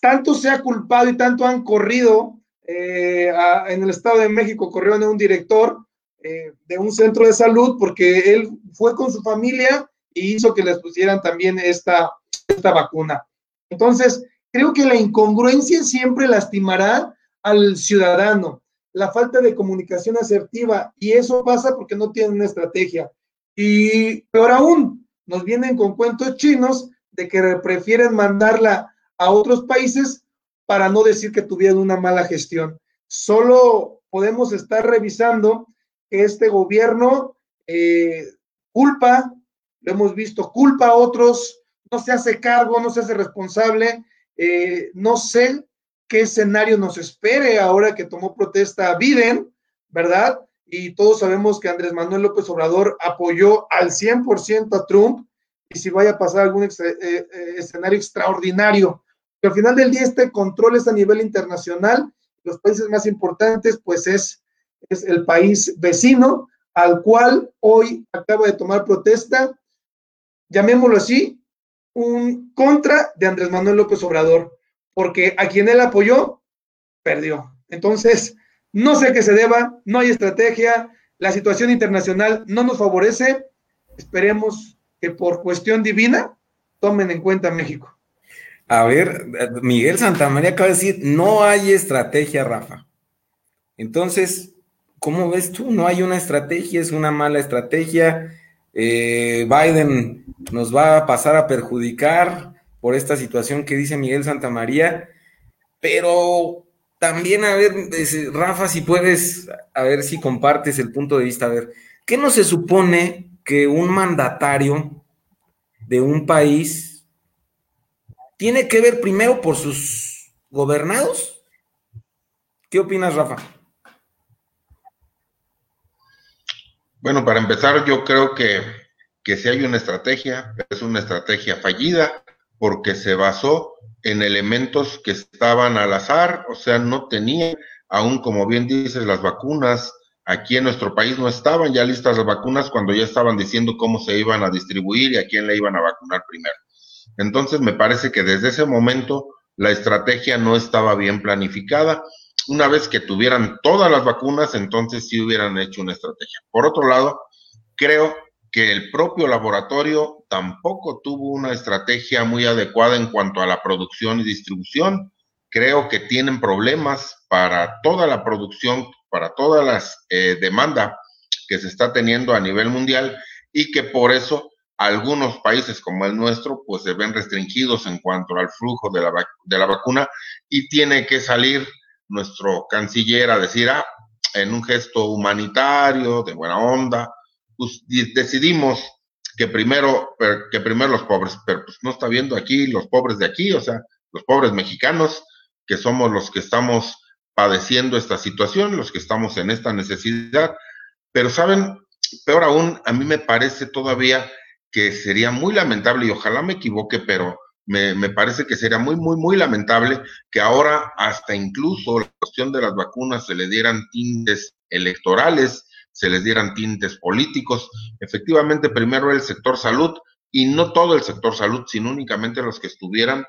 Speaker 4: Tanto se ha culpado y tanto han corrido eh, en el Estado de México, corrieron a un director eh, de un centro de salud porque él fue con su familia y hizo que les pusieran también esta, esta vacuna. Entonces, Creo que la incongruencia siempre lastimará al ciudadano, la falta de comunicación asertiva, y eso pasa porque no tienen una estrategia. Y peor aún, nos vienen con cuentos chinos de que prefieren mandarla a otros países para no decir que tuvieron una mala gestión. Solo podemos estar revisando que este gobierno eh, culpa, lo hemos visto, culpa a otros, no se hace cargo, no se hace responsable eh, no sé qué escenario nos espere ahora que tomó protesta Biden, ¿verdad? Y todos sabemos que Andrés Manuel López Obrador apoyó al 100% a Trump y si vaya a pasar algún eh, eh, escenario extraordinario. Que al final del día este control es a nivel internacional. Los países más importantes, pues es, es el país vecino al cual hoy acaba de tomar protesta, llamémoslo así, un contra de Andrés Manuel López Obrador, porque a quien él apoyó, perdió. Entonces, no sé qué se deba, no hay estrategia, la situación internacional no nos favorece, esperemos que por cuestión divina tomen en cuenta México.
Speaker 3: A ver, Miguel Santamaría acaba de decir, no hay estrategia, Rafa. Entonces, ¿cómo ves tú? No hay una estrategia, es una mala estrategia. Eh, Biden nos va a pasar a perjudicar por esta situación que dice Miguel Santamaría, pero también, a ver, Rafa, si puedes, a ver si compartes el punto de vista, a ver, ¿qué no se supone que un mandatario de un país tiene que ver primero por sus gobernados? ¿Qué opinas, Rafa?
Speaker 5: Bueno, para empezar, yo creo que, que si hay una estrategia, es una estrategia fallida porque se basó en elementos que estaban al azar, o sea, no tenía, aún como bien dices, las vacunas. Aquí en nuestro país no estaban ya listas las vacunas cuando ya estaban diciendo cómo se iban a distribuir y a quién le iban a vacunar primero. Entonces, me parece que desde ese momento la estrategia no estaba bien planificada. Una vez que tuvieran todas las vacunas, entonces sí hubieran hecho una estrategia. Por otro lado, creo que el propio laboratorio tampoco tuvo una estrategia muy adecuada en cuanto a la producción y distribución. Creo que tienen problemas para toda la producción, para todas las eh, demandas que se está teniendo a nivel mundial y que por eso algunos países como el nuestro pues se ven restringidos en cuanto al flujo de la, de la vacuna y tiene que salir nuestro canciller a decir, ah, en un gesto humanitario, de buena onda, pues decidimos que primero, que primero los pobres, pero pues no está viendo aquí los pobres de aquí, o sea, los pobres mexicanos, que somos los que estamos padeciendo esta situación, los que estamos en esta necesidad. Pero saben, peor aún, a mí me parece todavía que sería muy lamentable, y ojalá me equivoque, pero me, parece que sería muy, muy, muy lamentable que ahora hasta incluso la cuestión de las vacunas se le dieran tintes electorales se les dieran tintes políticos. Efectivamente, primero el sector salud y no todo el sector salud, sino únicamente los que estuvieran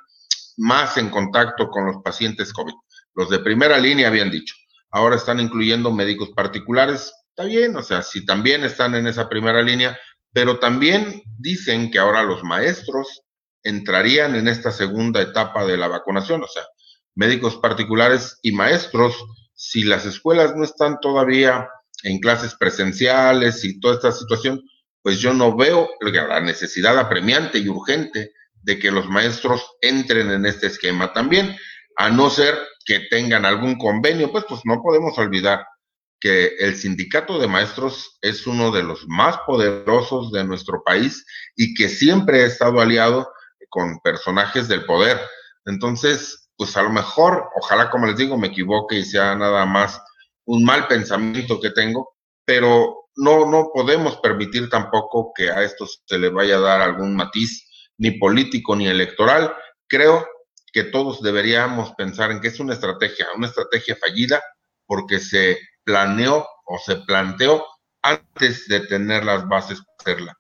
Speaker 5: más en contacto con los pacientes COVID. Los de primera línea habían dicho. Ahora están incluyendo médicos particulares. Está bien, o sea, si también están en esa primera línea, pero también dicen que ahora los maestros entrarían en esta segunda etapa de la vacunación, o sea, médicos particulares y maestros, si las escuelas no están todavía en clases presenciales y toda esta situación, pues yo no veo la necesidad apremiante y urgente de que los maestros entren en este esquema también, a no ser que tengan algún convenio, pues, pues no podemos olvidar que el sindicato de maestros es uno de los más poderosos de nuestro país y que siempre ha estado aliado con personajes del poder. Entonces, pues a lo mejor, ojalá como les digo, me equivoque y sea nada más un mal pensamiento que tengo, pero no, no podemos permitir tampoco que a esto se le vaya a dar algún matiz, ni político ni electoral. Creo que todos deberíamos pensar en que es una estrategia, una estrategia fallida, porque se planeó o se planteó antes de tener las bases para hacerla.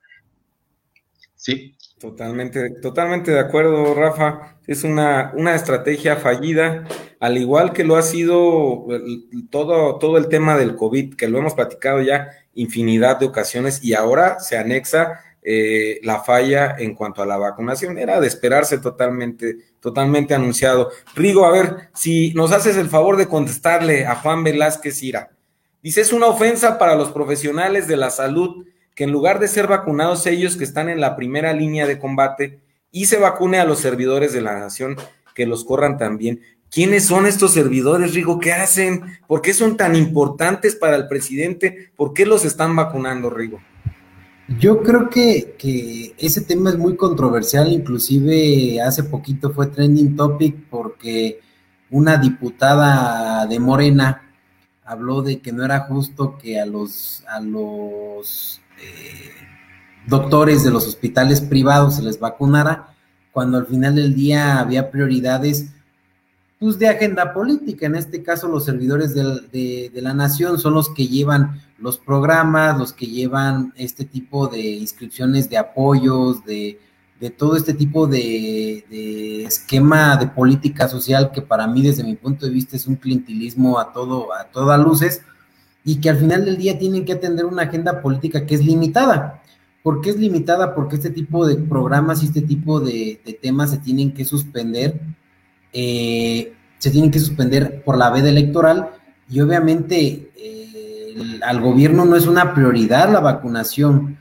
Speaker 3: ¿Sí? Totalmente, totalmente de acuerdo, Rafa. Es una, una estrategia fallida, al igual que lo ha sido todo, todo el tema del COVID, que lo hemos platicado ya infinidad de ocasiones y ahora se anexa eh, la falla en cuanto a la vacunación. Era de esperarse totalmente, totalmente anunciado. Rigo, a ver, si nos haces el favor de contestarle a Juan Velázquez Ira. Dice, es una ofensa para los profesionales de la salud que en lugar de ser vacunados ellos que están en la primera línea de combate y se vacune a los servidores de la nación que los corran también. ¿Quiénes son estos servidores, Rigo? ¿Qué hacen? ¿Por qué son tan importantes para el presidente? ¿Por qué los están vacunando, Rigo?
Speaker 6: Yo creo que, que, ese tema es muy controversial, inclusive hace poquito fue trending topic porque una diputada de Morena habló de que no era justo que a los, a los eh, doctores de los hospitales privados se les vacunara, cuando al final del día había prioridades pues, de agenda política. En este caso, los servidores de, la nación son los que llevan los programas, los que llevan este tipo de inscripciones de apoyos, de, todo este tipo de, esquema de política social que para mí, desde mi punto de vista, es un clientelismo a todo, a todas luces y que al final del día tienen que atender una agenda política que es limitada. ¿Por qué es limitada? Porque este tipo de programas y este tipo de, temas se tienen que suspender, eh, se tienen que suspender por la veda electoral y obviamente eh, al gobierno no es una prioridad la vacunación.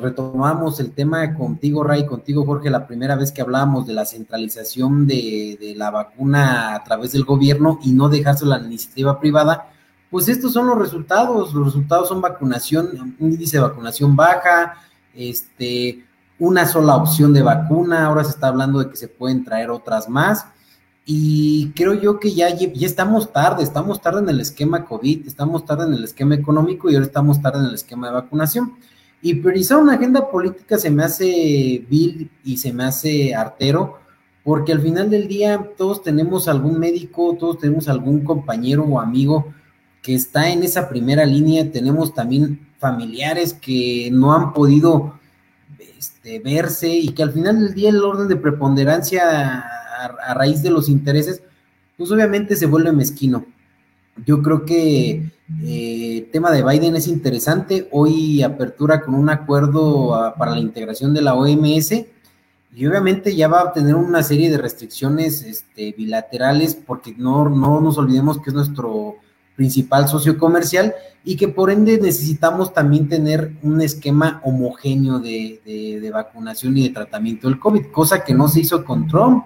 Speaker 6: Retomamos el tema contigo, Ray, contigo, Jorge, la primera vez que hablábamos de la centralización de, de la vacuna a través del gobierno y no dejarse a la iniciativa privada pues estos son los resultados. Los resultados son vacunación, índice de vacunación baja, este, una sola opción de vacuna. Ahora se está hablando de que se pueden traer otras más. Y creo yo que ya, ya estamos tarde, estamos tarde en el esquema COVID, estamos tarde en el esquema económico y ahora estamos tarde en el esquema de vacunación. Y priorizar una agenda política se me hace vil y se me hace artero, porque al final del día todos tenemos algún médico, todos tenemos algún compañero o amigo que está en esa primera línea. Tenemos también familiares que no han podido este, verse y que al final del día el orden de preponderancia a, raíz de los intereses, pues obviamente se vuelve mezquino. Yo creo que eh, el tema de Biden es interesante. Hoy apertura con un acuerdo ah, para la integración de la OMS y obviamente ya va a tener una serie de restricciones este, bilaterales porque no, no nos olvidemos que es nuestro principal socio comercial y que por ende necesitamos también tener un esquema homogéneo de, vacunación y de tratamiento del COVID, cosa que no se hizo con Trump.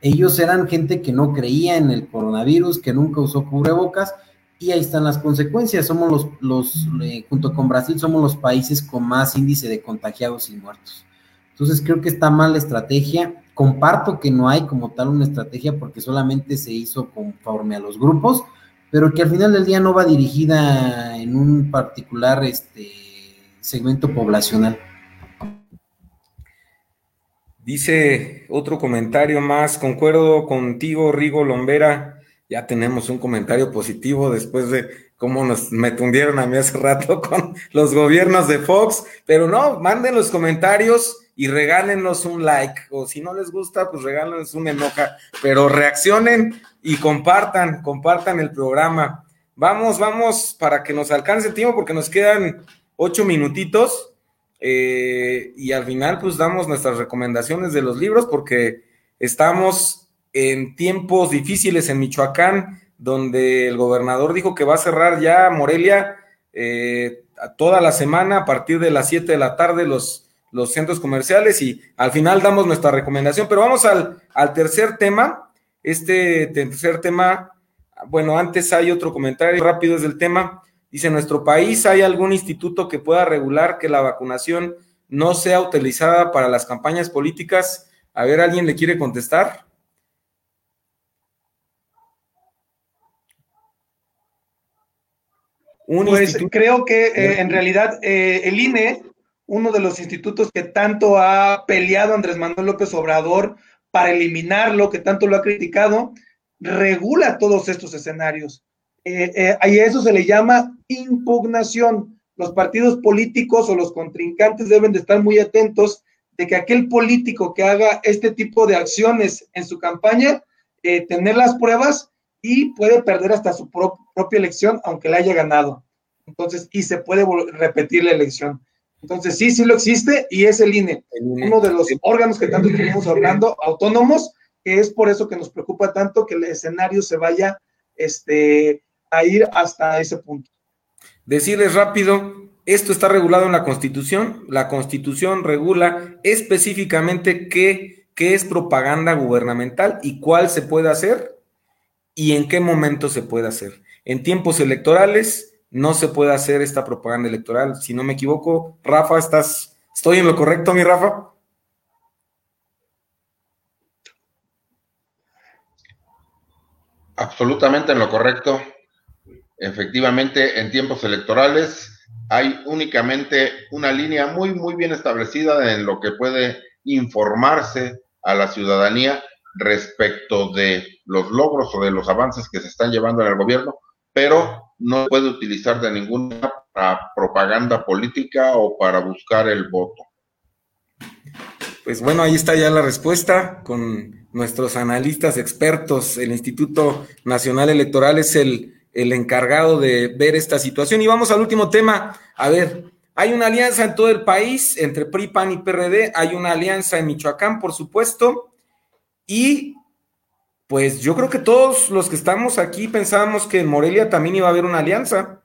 Speaker 6: Ellos eran gente que no creía en el coronavirus, que nunca usó cubrebocas y ahí están las consecuencias. Somos los, los eh, junto con Brasil, somos los países con más índice de contagiados y muertos. Entonces creo que está mal la estrategia. Comparto que no hay como tal una estrategia porque solamente se hizo conforme a los grupos, pero que al final del día no va dirigida en un particular este, segmento poblacional.
Speaker 3: Dice otro comentario más, concuerdo contigo, Rigo Lombera, ya tenemos un comentario positivo después de cómo nos me tundieron a mí hace rato con los gobiernos de Fox, pero no, manden los comentarios y regálenos un like, o si no les gusta, pues regálenos una enoja, pero reaccionen y compartan, compartan el programa. Vamos, vamos, para que nos alcance el tiempo, porque nos quedan ocho minutitos. Eh, y al final, pues damos nuestras recomendaciones de los libros, porque estamos en tiempos difíciles en Michoacán, donde el gobernador dijo que va a cerrar ya Morelia eh, toda la semana a partir de las 7 de la tarde los los centros comerciales y al final damos nuestra recomendación. Pero vamos al, al tercer tema. Este tercer tema, bueno, antes hay otro comentario rápido es del tema. Dice, ¿en nuestro país hay algún instituto que pueda regular que la vacunación no sea utilizada para las campañas políticas? A ver, ¿alguien le quiere contestar?
Speaker 4: pues creo que eh, en realidad eh, el INE uno de los institutos que tanto ha peleado Andrés Manuel López Obrador para eliminarlo, que tanto lo ha criticado, regula todos estos escenarios. Eh, eh, a eso se le llama impugnación. Los partidos políticos o los contrincantes deben de estar muy atentos de que aquel político que haga este tipo de acciones en su campaña, eh, tener las pruebas y puede perder hasta su propia elección, aunque la haya ganado. Entonces, y se puede repetir la elección. Entonces, sí, sí lo existe y es el INE, uno de los órganos que tanto estuvimos hablando, autónomos, que es por eso que nos preocupa tanto que el escenario se vaya este, a ir hasta ese punto.
Speaker 3: Decirles rápido, esto está regulado en la Constitución. La Constitución regula específicamente qué, qué es propaganda gubernamental y cuál se puede hacer y en qué momento se puede hacer. En tiempos electorales, no se puede hacer esta propaganda electoral. Si no me equivoco, Rafa, ¿estás, ¿estoy en lo correcto, mi Rafa?
Speaker 5: Absolutamente en lo correcto. Efectivamente, en tiempos electorales hay únicamente una línea muy, muy bien establecida en lo que puede informarse a la ciudadanía respecto de los logros o de los avances que se están llevando en el gobierno, pero no puede utilizar de ninguna para propaganda política o para buscar el voto.
Speaker 3: Pues bueno, ahí está ya la respuesta con nuestros analistas expertos. El Instituto Nacional Electoral es el, el encargado de ver esta situación. Y vamos al último tema. A ver, hay una alianza en todo el país entre PRI, PAN y PRD, hay una alianza en Michoacán, por supuesto, y pues yo creo que todos los que estamos aquí pensábamos que en Morelia también iba a haber una alianza.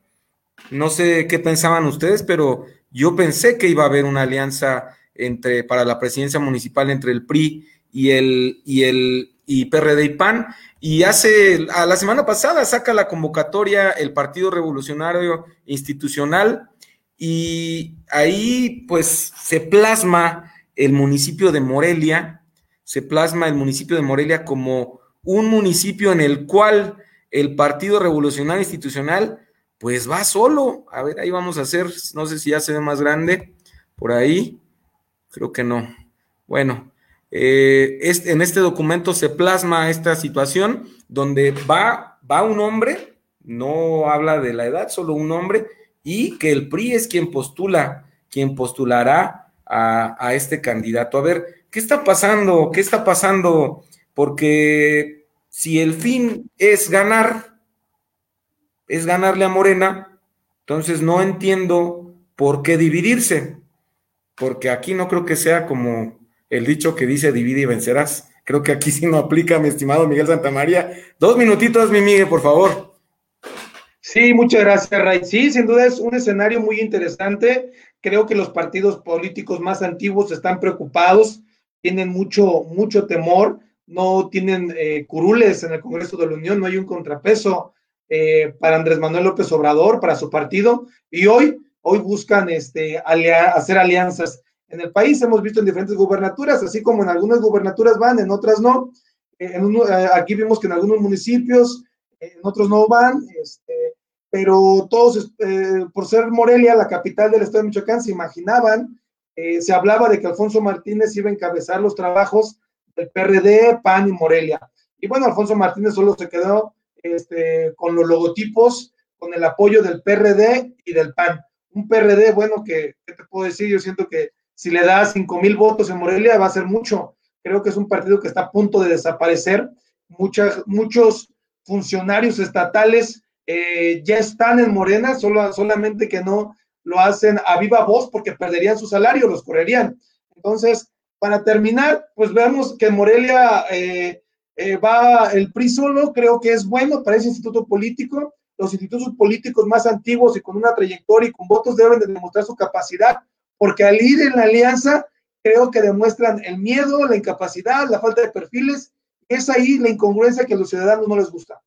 Speaker 3: No sé qué pensaban ustedes, pero yo pensé que iba a haber una alianza entre para la presidencia municipal entre el PRI y el y el y PRD y PAN y hace a la semana pasada saca la convocatoria el Partido Revolucionario Institucional y ahí pues se plasma el municipio de Morelia, se plasma el municipio de Morelia como un municipio en el cual el Partido Revolucionario Institucional pues va solo. A ver, ahí vamos a hacer, no sé si ya se ve más grande por ahí, creo que no. Bueno, eh, en este documento se plasma esta situación donde va, va un hombre, no habla de la edad, solo un hombre, y que el PRI es quien postula, quien postulará a, a este candidato. A ver, ¿qué está pasando? ¿Qué está pasando? Porque si el fin es ganar, es ganarle a Morena, entonces no entiendo por qué dividirse, porque aquí no creo que sea como el dicho que dice divide y vencerás. Creo que aquí sí no aplica, mi estimado Miguel Santamaría. Dos minutitos, mi Miguel, por favor.
Speaker 4: Sí, muchas gracias, Ray. Sí, sin duda es un escenario muy interesante. Creo que los partidos políticos más antiguos están preocupados, tienen mucho, mucho temor, no tienen eh, curules en el Congreso de la Unión, no hay un contrapeso eh, para Andrés Manuel López Obrador, para su partido, y hoy, hoy buscan este, hacer alianzas en el país. Hemos visto en diferentes gubernaturas, así como en algunas gubernaturas van, en otras no. Eh, aquí vimos que en algunos municipios, en otros no van, este, pero todos, por ser Morelia, la capital del estado de Michoacán, se imaginaban, se hablaba de que Alfonso Martínez iba a encabezar los trabajos del PRD, PAN y Morelia. Y bueno, Alfonso Martínez solo se quedó este, con los logotipos, con el apoyo del PRD y del PAN. Un PRD, bueno, que, ¿qué te puedo decir? Yo siento que si le da cinco mil votos en Morelia va a ser mucho. Creo que es un partido que está a punto de desaparecer. Muchas, muchos funcionarios estatales eh, ya están en Morena, solo, solamente que no lo hacen a viva voz porque perderían su salario, los correrían. Entonces, para terminar, pues vemos que Morelia eh, eh, va el PRI solo, creo que es bueno para ese instituto político. Los institutos políticos más antiguos y con una trayectoria y con votos deben de demostrar su capacidad, porque al ir en la alianza, creo que demuestran el miedo, la incapacidad, la falta de perfiles. Es ahí la incongruencia que a los ciudadanos no les gusta.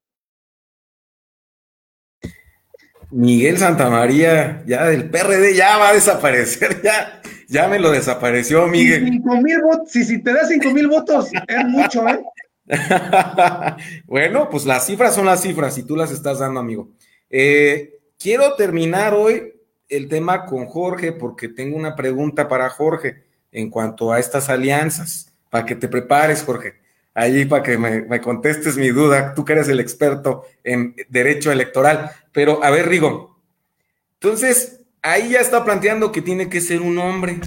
Speaker 3: Miguel Santamaría, ya del PRD ya va a desaparecer, ya, ya me lo desapareció, Miguel.
Speaker 4: Cinco mil votos, si, si te da cinco mil votos, es mucho, ¿eh?
Speaker 3: bueno, pues las cifras son las cifras y tú las estás dando, amigo. Eh, quiero terminar hoy el tema con Jorge porque tengo una pregunta para Jorge en cuanto a estas alianzas, para que te prepares, Jorge, allí para que me, contestes mi duda, tú que eres el experto en derecho electoral. Pero a ver, Rigo, entonces ahí ya está planteando que tiene que ser un hombre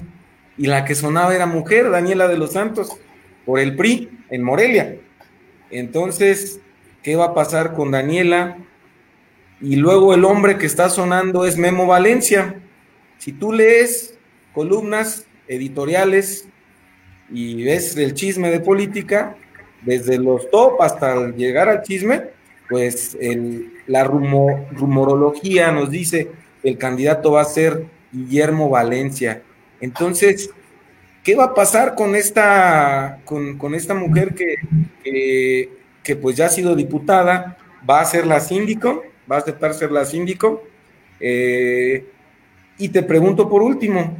Speaker 3: y la que sonaba era mujer, Daniela de los Santos, por el PRI en Morelia. Entonces, ¿qué va a pasar con Daniela? Y luego el hombre que está sonando es Memo Valencia. Si tú lees columnas editoriales y ves el chisme de política, desde los top hasta llegar al chisme, pues la rumorología nos dice el candidato va a ser Guillermo Valencia. Entonces, ¿Qué va a pasar con esta, con, esta mujer que, que, pues ya ha sido diputada? ¿Va a ser la síndico? ¿Va a aceptar ser la síndico? Eh, y te pregunto por último,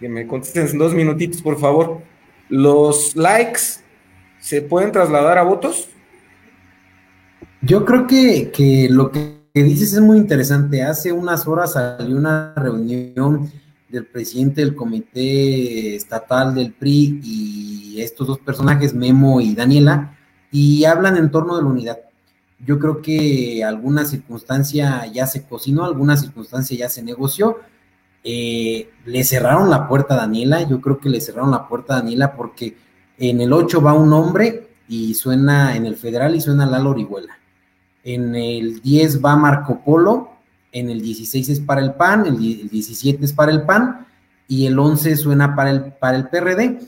Speaker 3: que me contestes en dos minutitos, por favor. ¿Los likes se pueden trasladar a votos?
Speaker 6: Yo creo que, que lo que dices es muy interesante. Hace unas horas salió una reunión del presidente del comité estatal del PRI y estos dos personajes, Memo y Daniela, y hablan en torno de la unidad. Yo creo que alguna circunstancia ya se cocinó, alguna circunstancia ya se negoció. Eh, le cerraron la puerta a Daniela, yo creo que le cerraron la puerta a Daniela porque en el 8 va un hombre y suena en el federal y suena Lalo Orihuela. En el 10 va Marco Polo en el 16 es para el PAN, el 17 es para el PAN y el 11 suena para el, para el PRD.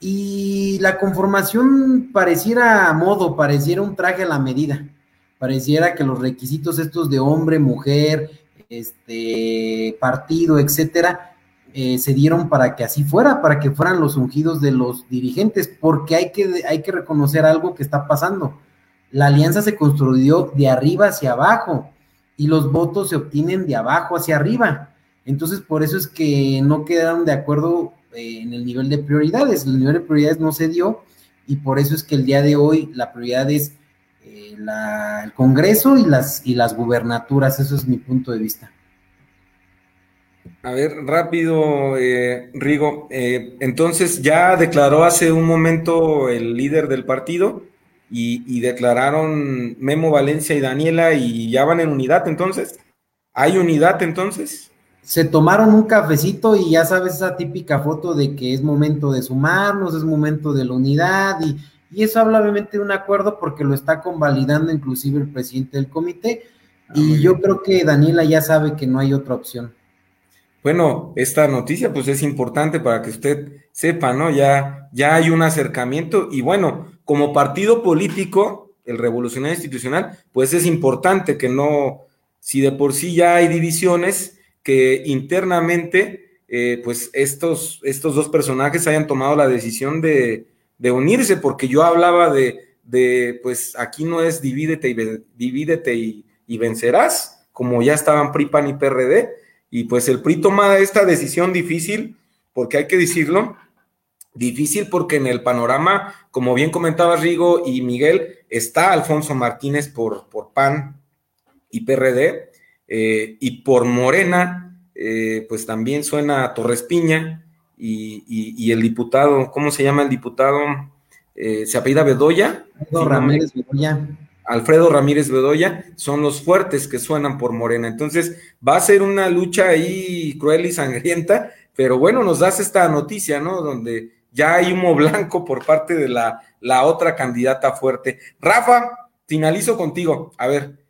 Speaker 6: Y la conformación pareciera a modo, pareciera un traje a la medida, pareciera que los requisitos estos de hombre, mujer, este partido, etcétera, eh, se dieron para que así fuera, para que fueran los ungidos de los dirigentes, porque hay que, hay que reconocer algo que está pasando. La alianza se construyó de arriba hacia abajo y los votos se obtienen de abajo hacia arriba. Entonces, por eso es que no quedaron de acuerdo eh, en el nivel de prioridades. El nivel de prioridades no se dio y por eso es que el día de hoy la prioridad es eh, el Congreso y las, y las gubernaturas. Eso es mi punto de vista.
Speaker 3: A ver, rápido, eh, Rigo. Eh, entonces ya declaró hace un momento el líder del partido y, declararon Memo Valencia y Daniela y ya van en unidad entonces. ¿Hay unidad entonces?
Speaker 6: Se tomaron un cafecito y ya sabes esa típica foto de que es momento de sumarnos, es momento de la unidad y, y eso habla obviamente de un acuerdo porque lo está convalidando inclusive el presidente del comité ah, y yo creo que Daniela ya sabe que no hay otra opción.
Speaker 3: Bueno, esta noticia pues es importante para que usted sepa, ¿no? Ya, ya hay un acercamiento y bueno, como partido político, el revolucionario institucional, pues es importante que no, si de por sí ya hay divisiones, que internamente, eh, pues estos, estos dos personajes hayan tomado la decisión de, de unirse, porque yo hablaba de, de, pues aquí no es divídete y, divídete y, y vencerás, como ya estaban PRI, PAN y PRD, y pues el PRI toma esta decisión difícil, porque hay que decirlo, difícil porque en el panorama, como bien comentaba Rigo y Miguel, está Alfonso Martínez por, por PAN y PRD, eh, y por Morena, eh, pues también suena Torres Piña, y, el diputado, ¿cómo se llama el diputado? Eh, ¿Se apellida Bedoya?
Speaker 6: Ramírez Bedoya.
Speaker 3: Alfredo Ramírez Bedoya, son los fuertes que suenan por Morena. Entonces, va a ser una lucha ahí cruel y sangrienta, pero bueno, nos das esta noticia, ¿no? Donde ya hay humo blanco por parte de la, la otra candidata fuerte. Rafa, finalizo contigo. A ver,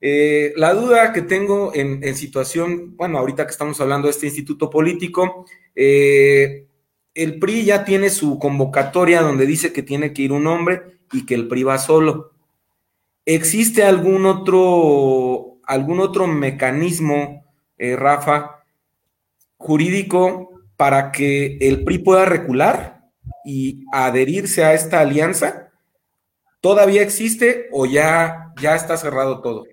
Speaker 3: eh, la duda que tengo en, situación, bueno, ahorita que estamos hablando de este instituto político, eh, el PRI ya tiene su convocatoria donde dice que tiene que ir un hombre y que el PRI va solo. ¿Existe algún otro, algún otro mecanismo, eh, Rafa, jurídico para que el PRI pueda recular y adherirse a esta alianza? ¿Todavía existe o ya, ya está cerrado todo?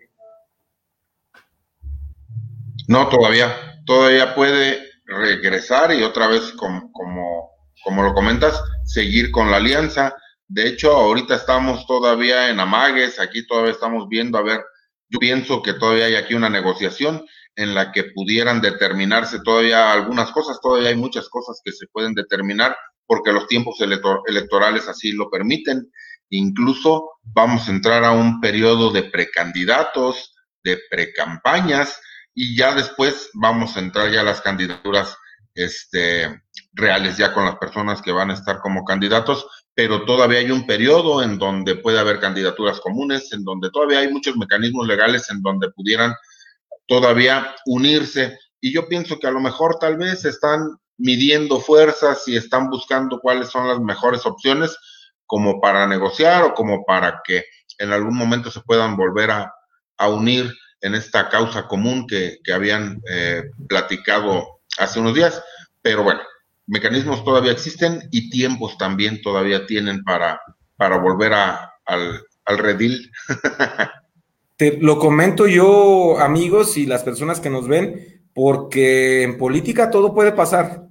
Speaker 5: No, todavía. Todavía puede regresar y otra vez, como, como, como lo comentas, seguir con la alianza de hecho, ahorita estamos todavía en amagues, aquí todavía estamos viendo, a ver, yo pienso que todavía hay aquí una negociación en la que pudieran determinarse todavía algunas cosas, todavía hay muchas cosas que se pueden determinar porque los tiempos electorales así lo permiten. Incluso vamos a entrar a un periodo de precandidatos, de precampañas y ya después vamos a entrar ya a las candidaturas este, reales, ya con las personas que van a estar como candidatos pero todavía hay un periodo en donde puede haber candidaturas comunes, en donde todavía hay muchos mecanismos legales en donde pudieran todavía unirse. Y yo pienso que a lo mejor tal vez están midiendo fuerzas y están buscando cuáles son las mejores opciones como para negociar o como para que en algún momento se puedan volver a, unir en esta causa común que, habían eh, platicado hace unos días. Pero bueno, mecanismos todavía existen y tiempos también todavía tienen para, para volver a, al, al redil.
Speaker 3: Te lo comento yo, amigos, y las personas que nos ven, porque en política todo puede pasar.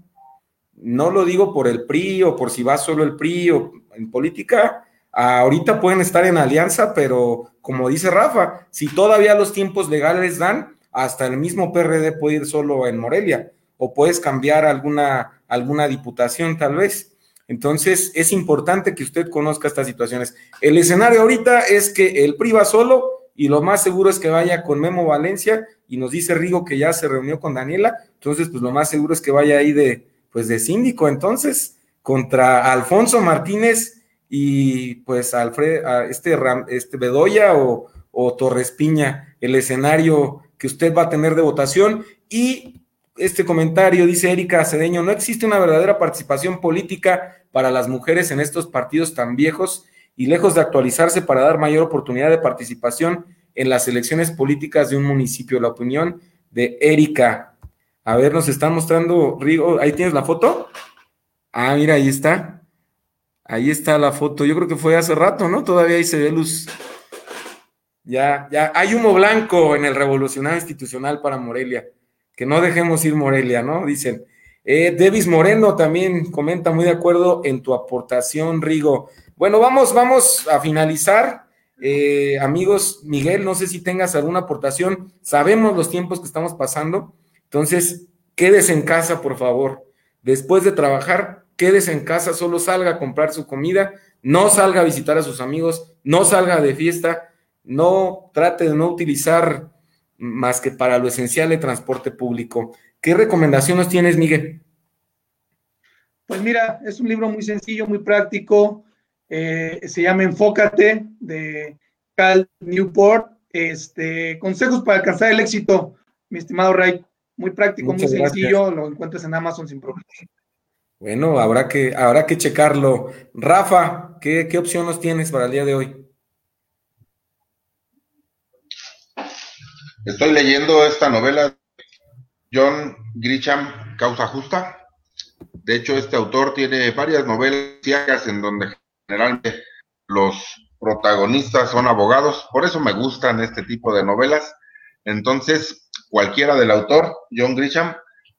Speaker 3: No lo digo por el PRI o por si va solo el PRI o en política. Ahorita pueden estar en alianza, pero como dice Rafa, si todavía los tiempos legales dan, hasta el mismo PRD puede ir solo en Morelia o puedes cambiar alguna, alguna diputación tal vez. Entonces, es importante que usted conozca estas situaciones. El escenario ahorita es que el PRI va solo y lo más seguro es que vaya con Memo Valencia y nos dice Rigo que ya se reunió con Daniela, entonces pues lo más seguro es que vaya ahí de pues de síndico entonces contra Alfonso Martínez y pues Alfred, este, este Bedoya o, o Torres Piña, el escenario que usted va a tener de votación. Y este comentario dice Erika Cedeño, no existe una verdadera participación política para las mujeres en estos partidos tan viejos y lejos de actualizarse para dar mayor oportunidad de participación en las elecciones políticas de un municipio. La opinión de Erika. A ver, nos están mostrando, Rigo, ahí tienes la foto. Ah, mira, ahí está. Ahí está la foto. Yo creo que fue hace rato, ¿no? Todavía ahí se ve luz. Ya, ya, hay humo blanco en el revolucionario institucional para Morelia. Que no dejemos ir Morelia, ¿no? Dicen. Eh, Devis Moreno también comenta muy de acuerdo en tu aportación, Rigo. Bueno, vamos, vamos a finalizar. Eh, amigos, Miguel, no sé si tengas alguna aportación. Sabemos los tiempos que estamos pasando. Entonces, quédese en casa, por favor. Después de trabajar, quédese en casa, solo salga a comprar su comida, no salga a visitar a sus amigos, no salga de fiesta, no trate de no utilizar más que para lo esencial el transporte público. ¿Qué recomendaciones tienes, Miguel?
Speaker 4: Pues mira, es un libro muy sencillo, muy práctico. Eh, se llama Enfócate de Cal Newport. Este, consejos para alcanzar el éxito, mi estimado Ray. Muy práctico, muy sencillo, lo encuentras en Amazon sin problema.
Speaker 3: Bueno, habrá que, habrá que checarlo. Rafa, ¿qué, qué opción nos tienes para el día de hoy?
Speaker 5: Estoy leyendo esta novela John Grisham, Causa Justa. De hecho, este autor tiene varias novelas en donde generalmente los protagonistas son abogados. Por eso me gustan este tipo de novelas. Entonces, cualquiera del autor, John Grisham,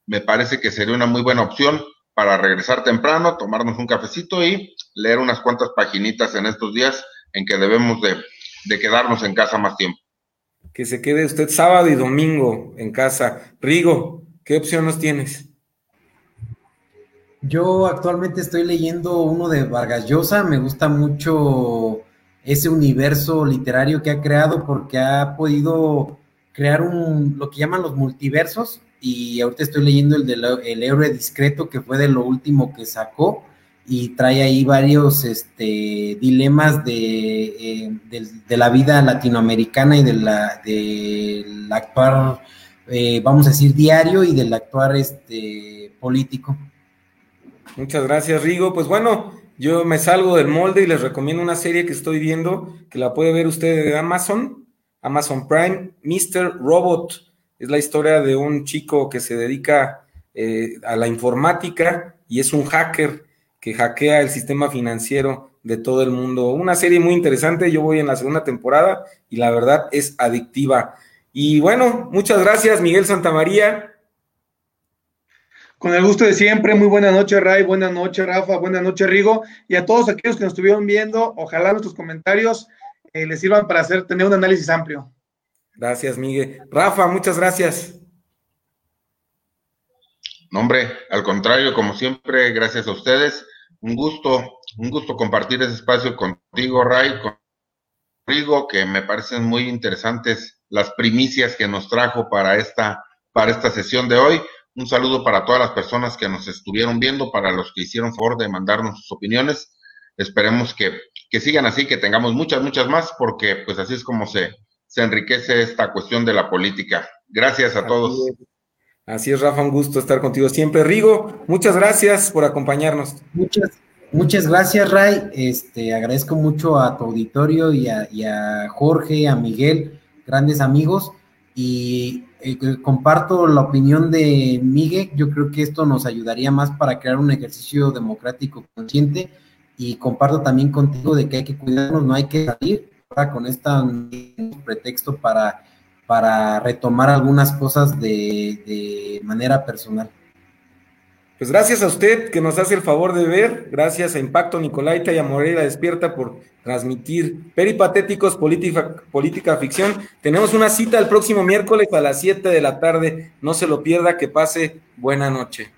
Speaker 5: me parece que sería una muy buena opción para regresar temprano, tomarnos un cafecito y leer unas cuantas paginitas en estos días en que debemos de, de quedarnos en casa más tiempo
Speaker 3: que se quede usted sábado y domingo en casa. Rigo, ¿qué opción nos tienes?
Speaker 6: Yo actualmente estoy leyendo uno de Vargas Llosa, me gusta mucho ese universo literario que ha creado porque ha podido crear un lo que llaman los multiversos. Y ahorita estoy leyendo el de El héroe discreto que fue de lo último que sacó. Y trae ahí varios este, dilemas de, eh, la vida latinoamericana y de la, del actuar, eh, vamos a decir, diario y del actuar este, político.
Speaker 3: Muchas gracias, Rigo. Pues bueno, yo me salgo del molde y les recomiendo una serie que estoy viendo, que la puede ver usted de Amazon, Amazon Prime, Mr. Robot. Es la historia de un chico que se dedica eh, a la informática y es un hacker que hackea el sistema financiero de todo el mundo. Una serie muy interesante, yo voy en la segunda temporada y la verdad es adictiva. Y bueno, muchas gracias Miguel Santamaría.
Speaker 4: Con el gusto de siempre, muy buena noche Ray, buena noche Rafa, buena noche Rigo y a todos aquellos que nos estuvieron viendo, ojalá nuestros comentarios eh, les sirvan para hacer, tener un análisis amplio.
Speaker 3: Gracias Miguel. Rafa, muchas gracias.
Speaker 5: No, hombre, al contrario, como siempre, gracias a ustedes un gusto, un gusto compartir ese espacio contigo, Ray, contigo, que me parecen muy interesantes las primicias que nos trajo para esta, para esta sesión de hoy. Un saludo para todas las personas que nos estuvieron viendo, para los que hicieron favor de mandarnos sus opiniones. Esperemos que, que sigan así, que tengamos muchas, muchas más, porque pues así es como se, se enriquece esta cuestión de la política. Gracias a todos.
Speaker 3: Así es, Rafa, un gusto estar contigo siempre. Rigo, muchas gracias por acompañarnos.
Speaker 6: Muchas, muchas gracias, Ray. Este, agradezco mucho a tu auditorio y a, Jorge, a Miguel, grandes amigos. Y eh, comparto la opinión de Miguel. Yo creo que esto nos ayudaría más para crear un ejercicio democrático consciente. Y comparto también contigo de que hay que cuidarnos, no hay que salir con este pretexto para para retomar algunas cosas de, manera personal.
Speaker 3: Pues gracias a usted que nos hace el favor de ver, gracias a Impacto Nicolaita y a Moreira Despierta por transmitir Peripatéticos Política, Política Ficción. Tenemos una cita el próximo miércoles a las 7 de la tarde, no se lo pierda, que pase buena noche.